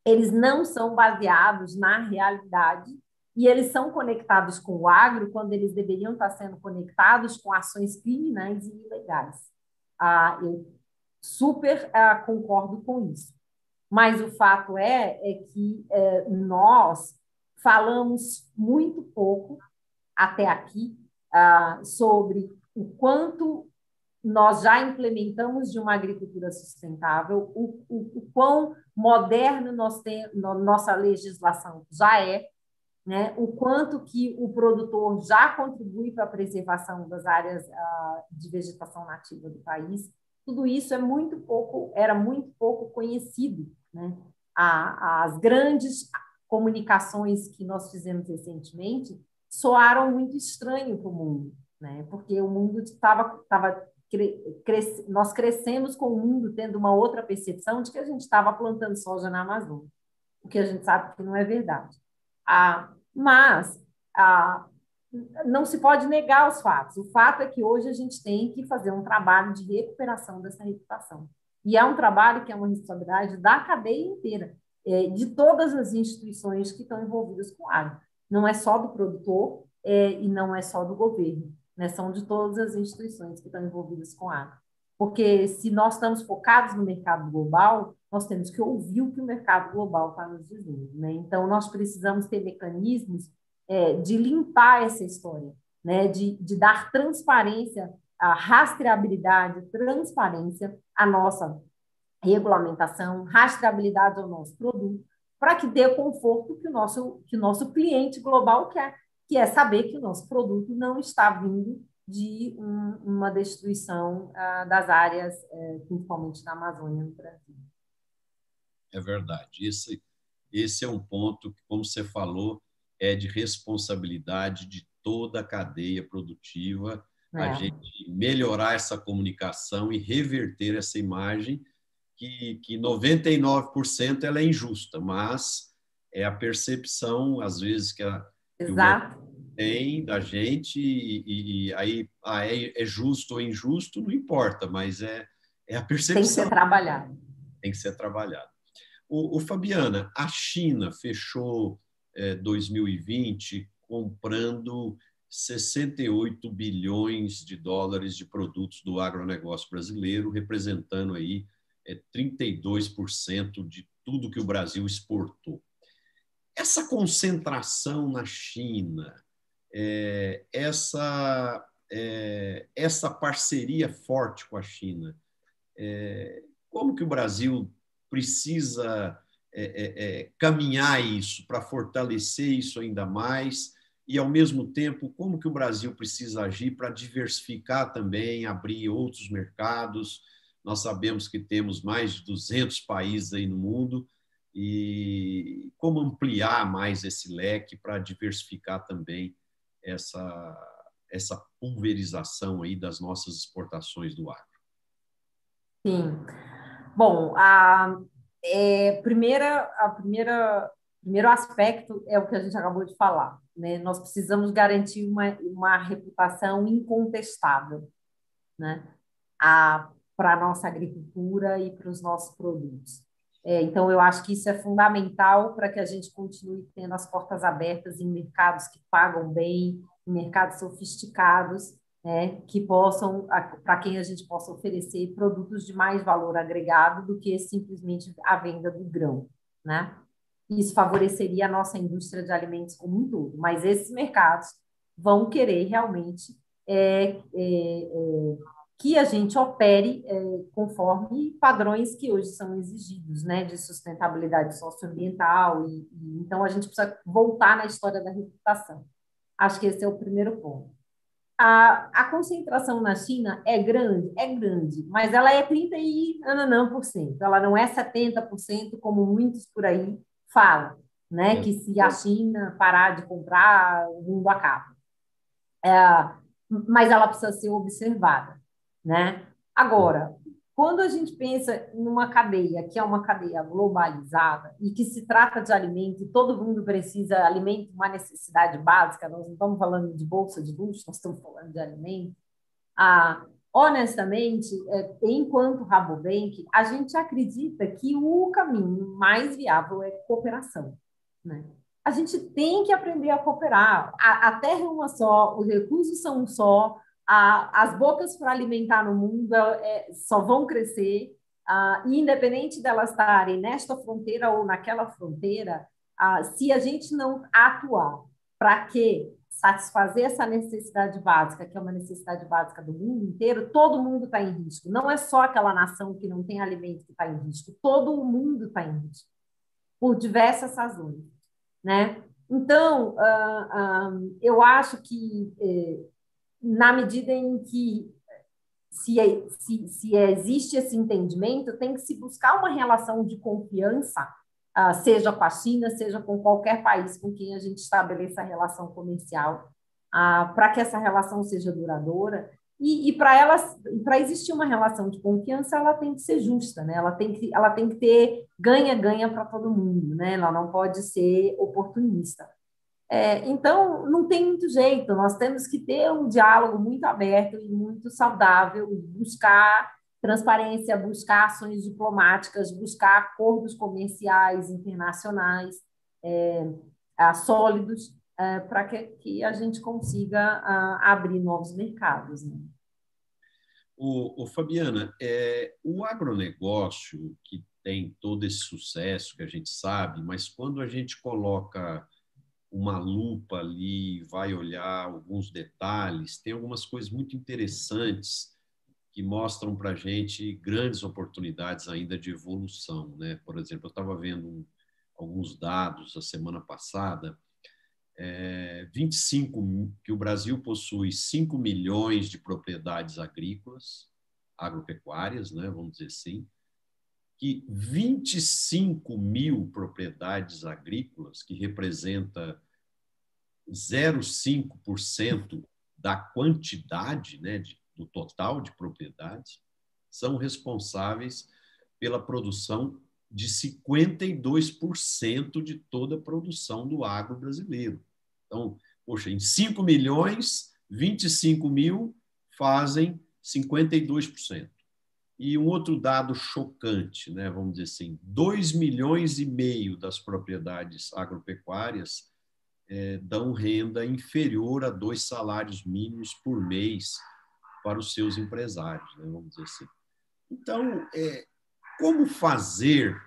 Speaker 2: eles não são baseados na realidade e eles são conectados com o agro quando eles deveriam estar sendo conectados com ações criminais e ilegais. Ah, eu super ah, concordo com isso. Mas o fato é, é que é, nós falamos muito pouco até aqui ah, sobre o quanto nós já implementamos de uma agricultura sustentável, o, o, o quão moderno nós tem, no, nossa legislação já é, né? o quanto que o produtor já contribui para a preservação das áreas ah, de vegetação nativa do país. Tudo isso é muito pouco, era muito pouco conhecido. Né? as grandes comunicações que nós fizemos recentemente soaram muito estranho para o mundo, né? Porque o mundo estava estava cres, nós crescemos com o mundo tendo uma outra percepção de que a gente estava plantando soja na Amazônia, o que a gente sabe que não é verdade. Ah, mas ah, não se pode negar os fatos. O fato é que hoje a gente tem que fazer um trabalho de recuperação dessa reputação. E é um trabalho que é uma responsabilidade da cadeia inteira, é, de todas as instituições que estão envolvidas com a área não é só do produtor é, e não é só do governo, né? são de todas as instituições que estão envolvidas com a água. Porque se nós estamos focados no mercado global, nós temos que ouvir o que o mercado global está nos dizendo. Né? Então, nós precisamos ter mecanismos é, de limpar essa história, né? de, de dar transparência, a rastreabilidade, transparência à nossa regulamentação, rastreabilidade ao nosso produto, para que dê conforto que o nosso, que o nosso cliente global quer, que é saber que o nosso produto não está vindo de um, uma destruição uh, das áreas, uh, principalmente na Amazônia, no Brasil.
Speaker 1: É verdade. Esse, esse é um ponto que, como você falou, é de responsabilidade de toda a cadeia produtiva, é. a gente melhorar essa comunicação e reverter essa imagem que, que 99% ela é injusta, mas é a percepção, às vezes, que, a,
Speaker 2: que
Speaker 1: tem da gente, e, e aí ah, é, é, justo ou injusto, não importa, mas é, é a percepção. Tem que
Speaker 2: ser trabalhado.
Speaker 1: Tem que ser trabalhado. O, o Fabiana, a China fechou é, 2020 comprando 68 bilhões de dólares de produtos do agronegócio brasileiro, representando aí é 32% de tudo que o Brasil exportou. Essa concentração na China, é, essa, é, essa parceria forte com a China, é, como que o Brasil precisa é, é, é, caminhar isso para fortalecer isso ainda mais e ao mesmo tempo como que o Brasil precisa agir para diversificar também, abrir outros mercados Nós sabemos que temos mais de 200 países aí no mundo e como ampliar mais esse leque para diversificar também essa essa pulverização aí das nossas exportações do agro.
Speaker 2: Sim. Bom, a é, primeira a primeira primeiro aspecto é o que a gente acabou de falar, né? Nós precisamos garantir uma uma reputação incontestável, né? Para a nossa agricultura e para os nossos produtos. É, então, eu acho que isso é fundamental para que a gente continue tendo as portas abertas em mercados que pagam bem, em mercados sofisticados, né, que possam, para quem a gente possa oferecer produtos de mais valor agregado do que simplesmente a venda do grão, né? Isso favoreceria a nossa indústria de alimentos como um todo, mas esses mercados vão querer realmente é, é, é que a gente opere é, conforme padrões que hoje são exigidos, né, de sustentabilidade socioambiental, e, e, então a gente precisa voltar na história da reputação. Acho que esse é o primeiro ponto. A, a concentração na China é grande, é grande, mas ela é 30 e por cento. Ela não é 70% como muitos por aí falam, né, que se a China parar de comprar, o mundo acaba. É, mas ela precisa ser observada né? Agora, quando a gente pensa numa cadeia que é uma cadeia globalizada e que se trata de alimento e todo mundo precisa alimento, uma necessidade básica, nós não estamos falando de bolsa de luxo, nós estamos falando de alimento. Ah, honestamente, é, enquanto Rabobank, a gente acredita que o caminho mais viável é cooperação, né? A gente tem que aprender a cooperar. A, a terra é uma só, os recursos são um só, a, as bocas para alimentar no mundo é, só vão crescer, uh, independente delas estarem nesta fronteira ou naquela fronteira, uh, se a gente não atuar para que satisfazer essa necessidade básica, que é uma necessidade básica do mundo inteiro, todo mundo está em risco. Não é só aquela nação que não tem alimento que está em risco, todo o mundo está em risco, por diversas razões. Né? Então, uh, eu acho que eh, na medida em que se, é, se, se existe esse entendimento, tem que se buscar uma relação de confiança, uh, seja com a China, seja com qualquer país com quem a gente estabeleça a relação comercial, uh, para que essa relação seja duradoura. E, e para ela, para existir uma relação de confiança, ela tem que ser justa, né? Ela tem que, ela tem que ter ganha-ganha para todo mundo, né? Ela não pode ser oportunista. É, então, não tem muito jeito, nós temos que ter um diálogo muito aberto e muito saudável, buscar transparência, buscar ações diplomáticas, buscar acordos comerciais internacionais é, sólidos é, para que, que, a gente consiga a, abrir novos mercados. Né?
Speaker 1: O, o, Fabiana, é, o agronegócio que tem todo esse sucesso que a gente sabe, mas quando a gente coloca uma lupa ali, vai olhar alguns detalhes, tem algumas coisas muito interessantes que mostram para a gente grandes oportunidades ainda de evolução. Né? Por exemplo, eu estava vendo alguns dados a semana passada, é, 25, que o Brasil possui 5 milhões de propriedades agrícolas, agropecuárias, né, vamos dizer assim, que 25 mil propriedades agrícolas, que representa 0,5% da quantidade né, de, do total de propriedades, são responsáveis pela produção de 52% de toda a produção do agro brasileiro. Então, poxa, em 5 milhões, 25 mil fazem 52%. E um outro dado chocante, né, vamos dizer assim, 2 milhões e meio das propriedades agropecuárias é, dão renda inferior a dois salários mínimos por mês para os seus empresários, né, vamos dizer assim. Então, é, como fazer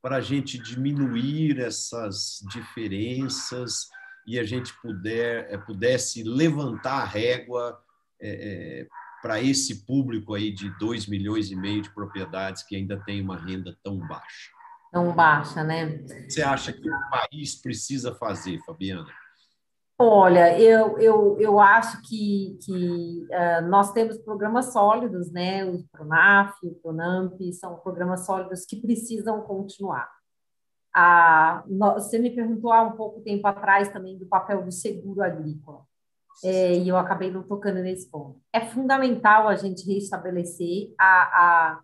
Speaker 1: para a gente diminuir essas diferenças e a gente puder, é, pudesse levantar a régua é, é para esse público aí de 2 milhões e meio de propriedades que ainda tem uma renda tão baixa?
Speaker 2: Tão baixa, né?
Speaker 1: Você acha que o país precisa fazer, Fabiana?
Speaker 2: Olha, eu, eu, eu acho que, que uh, nós temos programas sólidos, né? O Pronaf, o Pronamp, são programas sólidos que precisam continuar. Ah, você me perguntou há um pouco tempo atrás também do papel do seguro agrícola, é, e eu acabei não tocando nesse ponto. É fundamental a gente restabelecer a, a,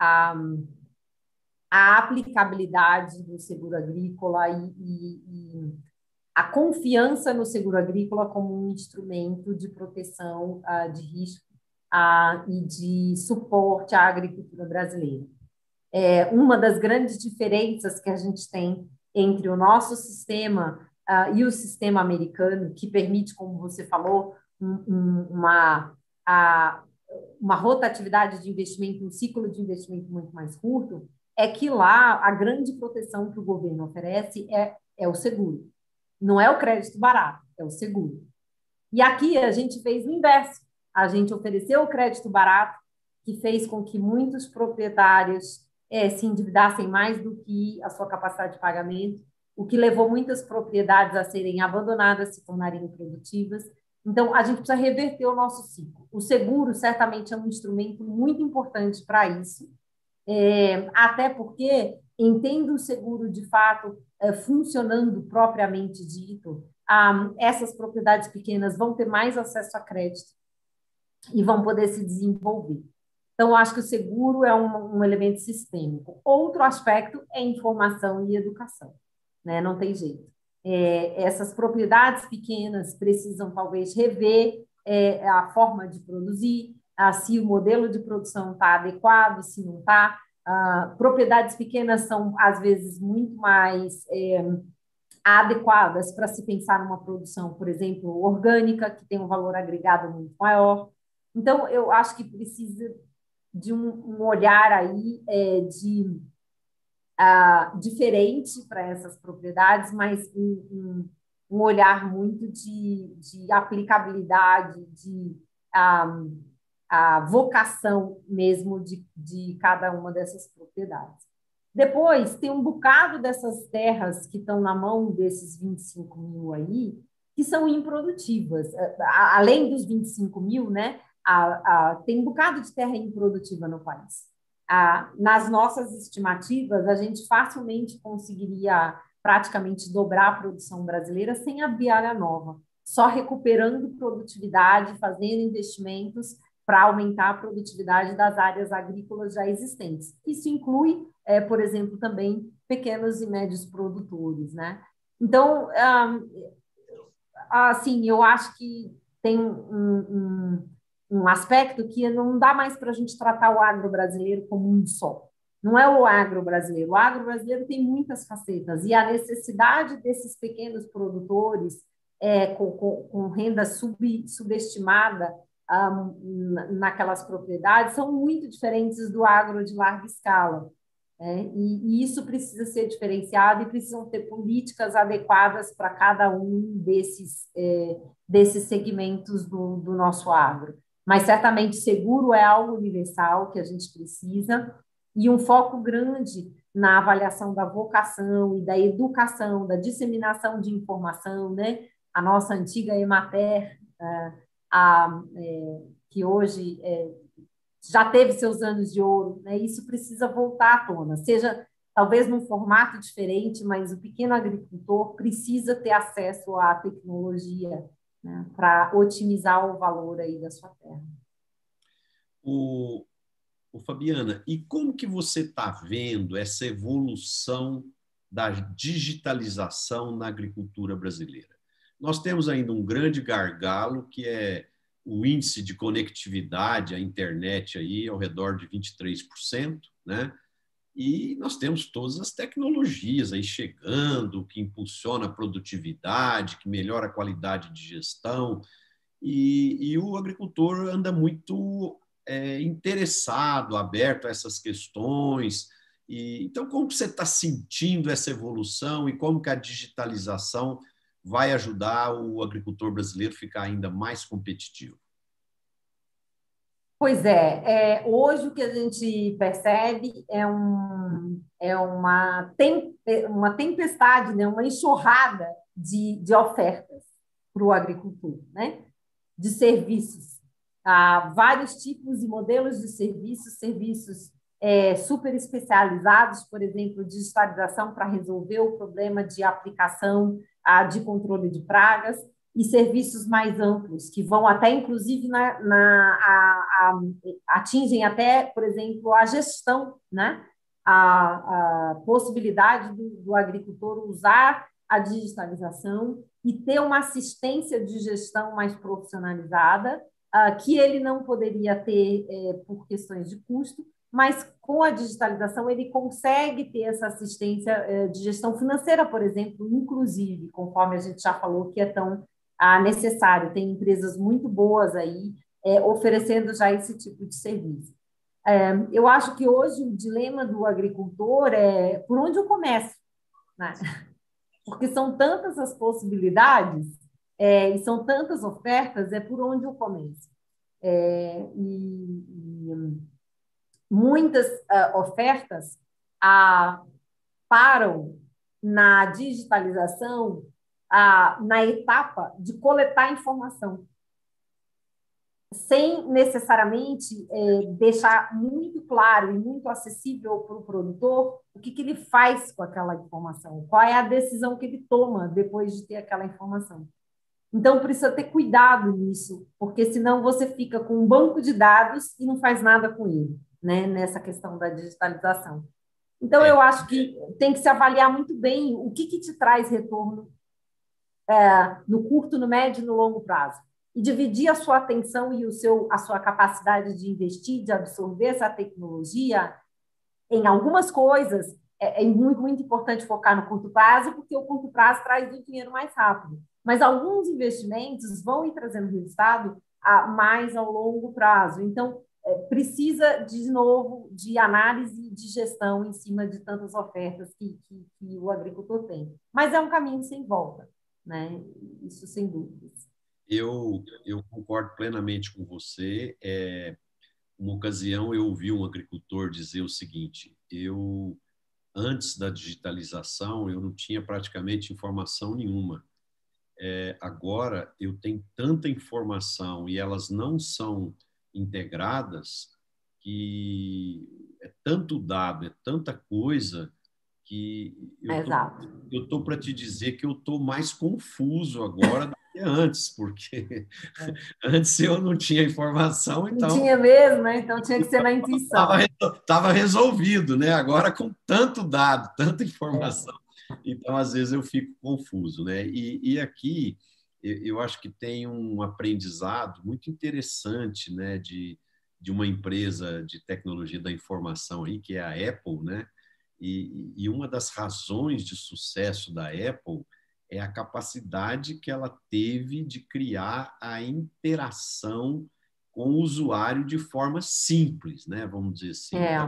Speaker 2: a, a aplicabilidade do seguro agrícola e, e, e a confiança no seguro agrícola como um instrumento de proteção uh, de risco uh, e de suporte à agricultura brasileira. É, uma das grandes diferenças que a gente tem entre o nosso sistema uh, e o sistema americano, que permite, como você falou, um, um, uma, uma rotatividade de investimento, um ciclo de investimento muito mais curto, é que lá a grande proteção que o governo oferece é, é o seguro. Não é o crédito barato, é o seguro. E aqui a gente fez o inverso. A gente ofereceu o crédito barato, que fez com que muitos proprietários é, se endividassem mais do que a sua capacidade de pagamento, o que levou muitas propriedades a serem abandonadas, se tornarem improdutivas. Então, a gente precisa reverter o nosso ciclo. O seguro certamente é um instrumento muito importante para isso, é, até porque entendo o seguro de fato é, funcionando propriamente dito, essas propriedades pequenas vão ter mais acesso a crédito e vão poder se desenvolver. Então, acho que o seguro é um, um elemento sistêmico. Outro aspecto é informação e educação, né? não tem jeito. É, essas propriedades pequenas precisam, talvez, rever é, a forma de produzir, ah, se o modelo de produção está adequado, se não está, Uh, propriedades pequenas são, às vezes, muito mais é, adequadas para se pensar numa produção, por exemplo, orgânica, que tem um valor agregado muito maior. Então, eu acho que precisa de um, um olhar aí é, de diferente para essas propriedades, mas um, um, um, olhar muito de, de aplicabilidade, de um, a vocação mesmo de, de cada uma dessas propriedades. Depois, tem um bocado dessas terras que estão na mão desses 25 mil aí, que são improdutivas. Além dos 25 mil, né, a, a, tem um bocado de terra improdutiva no país. A, nas nossas estimativas, a gente facilmente conseguiria praticamente dobrar a produção brasileira sem abrir área nova, só recuperando produtividade, fazendo investimentos para aumentar a produtividade das áreas agrícolas já existentes. Isso inclui, é, por exemplo, também pequenos e médios produtores, né? Então, assim, eu acho que tem um, um, um aspecto que não dá mais para a gente tratar o agro brasileiro como um só. Não é o agro brasileiro. O agro brasileiro tem muitas facetas e a necessidade desses pequenos produtores é, com, com, com renda sub, subestimada um, naquelas propriedades são muito diferentes do agro de larga escala. Né? E, e, isso precisa ser diferenciado e precisam ter políticas adequadas para cada um desses, é, desses segmentos do, do nosso agro. Mas certamente seguro é algo universal que a gente precisa e um foco grande na avaliação da vocação e da educação, da disseminação de informação, né? A nossa antiga Emater, uh, a, é, que hoje é, já teve seus anos de ouro, né? isso precisa voltar à tona, seja talvez num formato diferente, mas o pequeno agricultor precisa ter acesso à tecnologia né? para otimizar o valor aí da sua terra.
Speaker 1: O, o Fabiana, e como que você está vendo essa evolução da digitalização na agricultura brasileira? Nós temos ainda um grande gargalo, que é o índice de conectividade à internet aí ao redor de 23%, né? E nós temos todas as tecnologias aí chegando, que impulsiona a produtividade, que melhora a qualidade de gestão, e, e o agricultor anda muito é, interessado, aberto a essas questões. E, então, como você está sentindo essa evolução e como que a digitalização vai ajudar o agricultor brasileiro a ficar ainda mais competitivo?
Speaker 2: Pois é, é, hoje o que a gente percebe é, um, é uma, tem, uma tempestade, né, uma enxurrada de, de ofertas. para o agricultor, né? De serviços. Há vários tipos e modelos de serviços, serviços é, super especializados, por exemplo, digitalização para resolver o problema de aplicação a, de controle de pragas, e serviços mais amplos, que vão até, inclusive, na, na a, a, atingem até, por exemplo, a gestão, né? a, a possibilidade do, do agricultor usar a digitalização e ter uma assistência de gestão mais profissionalizada, uh, que ele não poderia ter é, por questões de custo, mas com a digitalização ele consegue ter essa assistência é, de gestão financeira, por exemplo, inclusive, conforme a gente já falou que é tão ah, necessário. Tem empresas muito boas aí é, oferecendo já esse tipo de serviço. É, eu acho que hoje o dilema do agricultor é por onde eu começo, né? Porque são tantas as possibilidades é, e são tantas ofertas, é por onde eu começo. É, e, e, muitas uh, ofertas uh, param na digitalização uh, na etapa de coletar informação sem necessariamente é, deixar muito claro e muito acessível para o produtor o que, que ele faz com aquela informação, qual é a decisão que ele toma depois de ter aquela informação. Então, precisa ter cuidado nisso, porque senão você fica com um banco de dados e não faz nada com ele, né, nessa questão da digitalização. Então, é. eu acho que tem que se avaliar muito bem o que, que te traz retorno é, no curto, no médio e no longo prazo e dividir a sua atenção e o seu, a sua capacidade de investir, de absorver essa tecnologia em algumas coisas, é, é, muito, muito importante focar no curto prazo, porque o curto prazo traz o dinheiro mais rápido. Mas alguns investimentos vão ir trazendo resultado a, mais ao longo prazo. Então, é, precisa, de novo, de análise de gestão em cima de tantas ofertas que, que, que o agricultor tem. Mas é um caminho sem volta, né? Isso sem dúvidas.
Speaker 1: Eu, eu concordo plenamente com você. É, uma ocasião eu ouvi um agricultor dizer o seguinte: eu antes da digitalização eu não tinha praticamente informação nenhuma. É, agora eu tenho tanta informação e elas não são integradas que é tanto dado, é tanta coisa que eu estou para te dizer que eu estou mais confuso agora antes, porque antes eu não tinha informação, então...
Speaker 2: Não tinha mesmo, né? Então tinha que ser na intuição.
Speaker 1: Estava resolvido, né? Agora com tanto dado, tanta informação, é. então às vezes eu fico confuso, né? E, e aqui eu acho que tem um aprendizado muito interessante, né? De, de uma empresa de tecnologia da informação aí, que é a Apple, né? E, e uma das razões de sucesso da Apple é a capacidade que ela teve de criar a interação com o usuário de forma simples, né? Vamos dizer assim. É.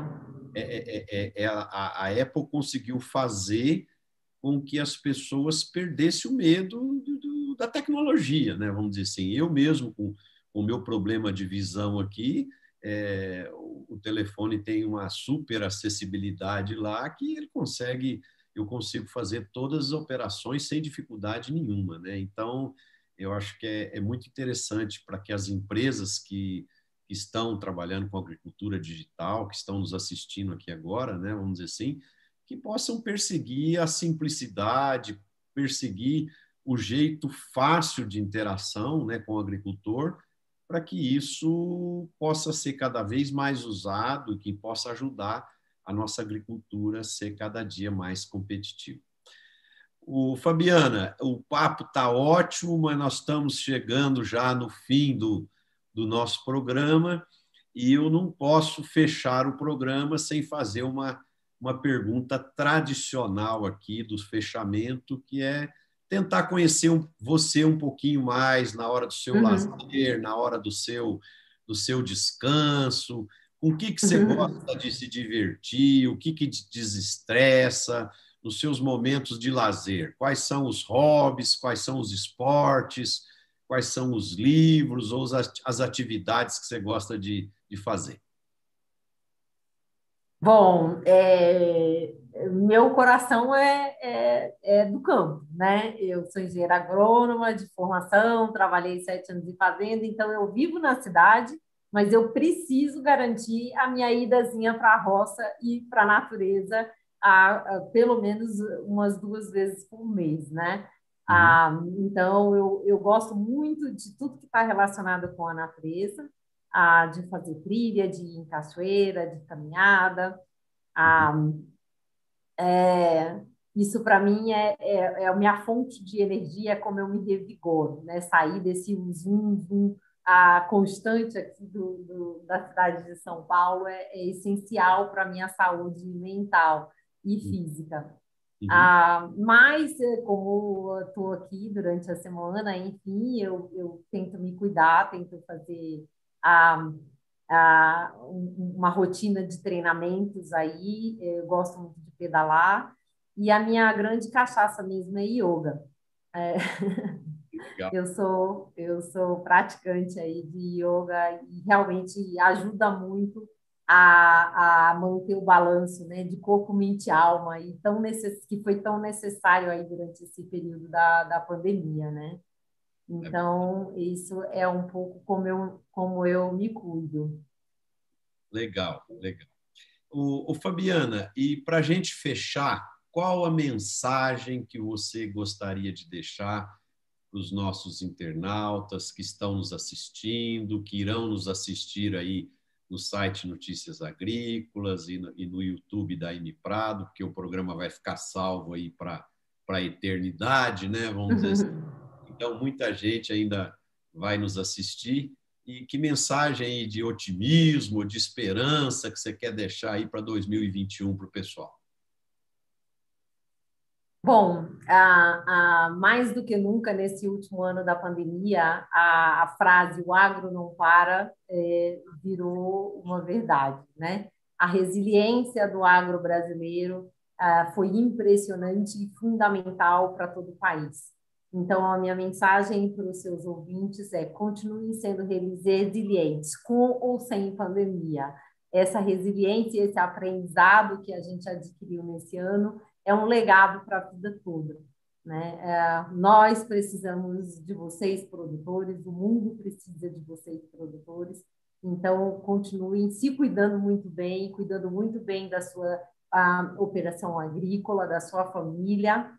Speaker 1: É, é, é, a, a, Apple conseguiu fazer com que as pessoas perdessem o medo do, do, da tecnologia, né? Vamos dizer assim. Eu mesmo, com o meu problema de visão aqui, é, o, telefone tem uma super acessibilidade lá que ele consegue eu consigo fazer todas as operações sem dificuldade nenhuma. Né? Então, eu acho que é, é muito interessante para que as empresas que, que, estão trabalhando com agricultura digital, que estão nos assistindo aqui agora, né, vamos dizer assim, que possam perseguir a simplicidade, perseguir o jeito fácil de interação né, com o agricultor, para que isso possa ser cada vez mais usado e que possa ajudar a nossa agricultura ser cada dia mais competitiva. O Fabiana, o papo está ótimo, mas nós estamos chegando já no fim do, do nosso programa e eu não posso fechar o programa sem fazer uma, uma pergunta tradicional aqui do fechamento, que é tentar conhecer um, você um pouquinho mais na hora do seu uhum. lazer, na hora do seu, do seu descanso, com o que, que você uhum. gosta de se divertir, o que, que te desestressa nos seus momentos de lazer? Quais são os hobbies, quais são os esportes, quais são os livros ou as atividades que você gosta de, de fazer?
Speaker 2: Bom, é, meu coração é, é, é, do campo, né? Eu sou engenheira agrônoma de formação, trabalhei sete anos em fazenda, então eu vivo na cidade, mas eu preciso garantir a minha idazinha para a roça e para a natureza a, a, pelo menos umas duas vezes por mês, né? Uhum. Ah, então, eu, eu gosto muito de tudo que está relacionado com a natureza, ah, de fazer trilha, de ir em cachoeira, de caminhada. Ah, é, isso para mim é, é, é, a minha fonte de energia, é como eu me revigoro, né? Sair desse zoom, zoom a constante aqui do, do, da cidade de São Paulo é, é essencial para a minha saúde mental e física. Uhum. Ah, mas, é, como estou aqui durante a semana, enfim, eu, eu tento me cuidar, tento fazer a, a, uma rotina de treinamentos aí, eu gosto muito de pedalar, e a minha grande cachaça mesmo é yoga. É. Eu sou eu sou praticante aí de yoga e realmente ajuda muito a, a manter o balanço, né, de corpo, mente e alma e tão necess, que foi tão necessário aí durante esse período da, da pandemia, né? Então, é isso é um pouco como eu, como eu me cuido.
Speaker 1: Legal, legal. O, o Fabiana, e para a gente fechar, qual a mensagem que você gostaria de deixar para os nossos internautas que estão nos assistindo, que irão nos assistir aí no site Notícias Agrícolas e no, e no YouTube da M Prado, porque o programa vai ficar salvo aí para a eternidade, né? Vamos dizer assim. Então, muita gente ainda vai nos assistir. E que mensagem aí de otimismo, de esperança que você quer deixar aí para 2021 para o pessoal?
Speaker 2: Bom, a, a, mais do que nunca nesse último ano da pandemia, a, a frase "o agro não para" é, virou uma verdade, né? A resiliência do agro brasileiro é, foi impressionante e fundamental para todo o país. Então, a minha mensagem para os seus ouvintes é: continuem sendo resilientes, com ou sem pandemia. Essa resiliência, esse aprendizado que a gente adquiriu nesse ano é um legado para a vida toda. Né? É, nós precisamos de vocês, produtores, o mundo precisa de vocês, produtores. Então, continuem se cuidando muito bem, cuidando muito bem da sua operação agrícola, da sua família.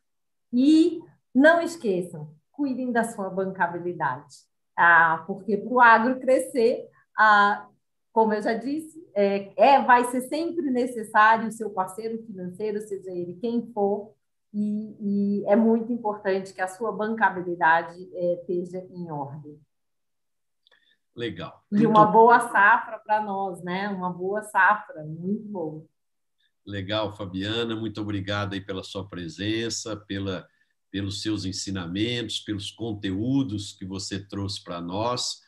Speaker 2: E não esqueçam, cuidem da sua bancabilidade. Ah, porque para o agro crescer, ah, como eu já disse, é, é, vai ser sempre necessário o seu parceiro financeiro, seja ele quem for, e, e é muito importante que a sua bancabilidade é, esteja em ordem.
Speaker 1: Legal.
Speaker 2: E uma boa safra para nós, né? Uma boa safra, muito bom.
Speaker 1: Legal, Fabiana, muito obrigado aí pela sua presença, pela, pelos seus ensinamentos, pelos conteúdos que você trouxe para nós.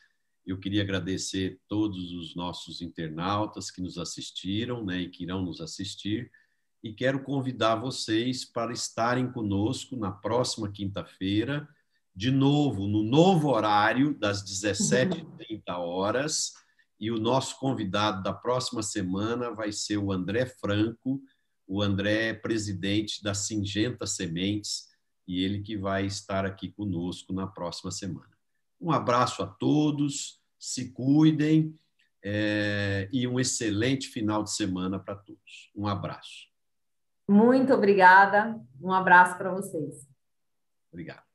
Speaker 1: Eu queria agradecer todos os nossos internautas que nos assistiram né, e que irão nos assistir. E quero convidar vocês para estarem conosco na próxima quinta-feira, de novo, no novo horário, das 17h30 horas. E o nosso convidado da próxima semana vai ser o André Franco. O André é presidente da Singenta Sementes e ele que vai estar aqui conosco na próxima semana. Um abraço a todos se cuidem é, e um excelente final de semana para todos. Um abraço.
Speaker 2: Muito obrigada. Um abraço para vocês.
Speaker 1: Obrigado.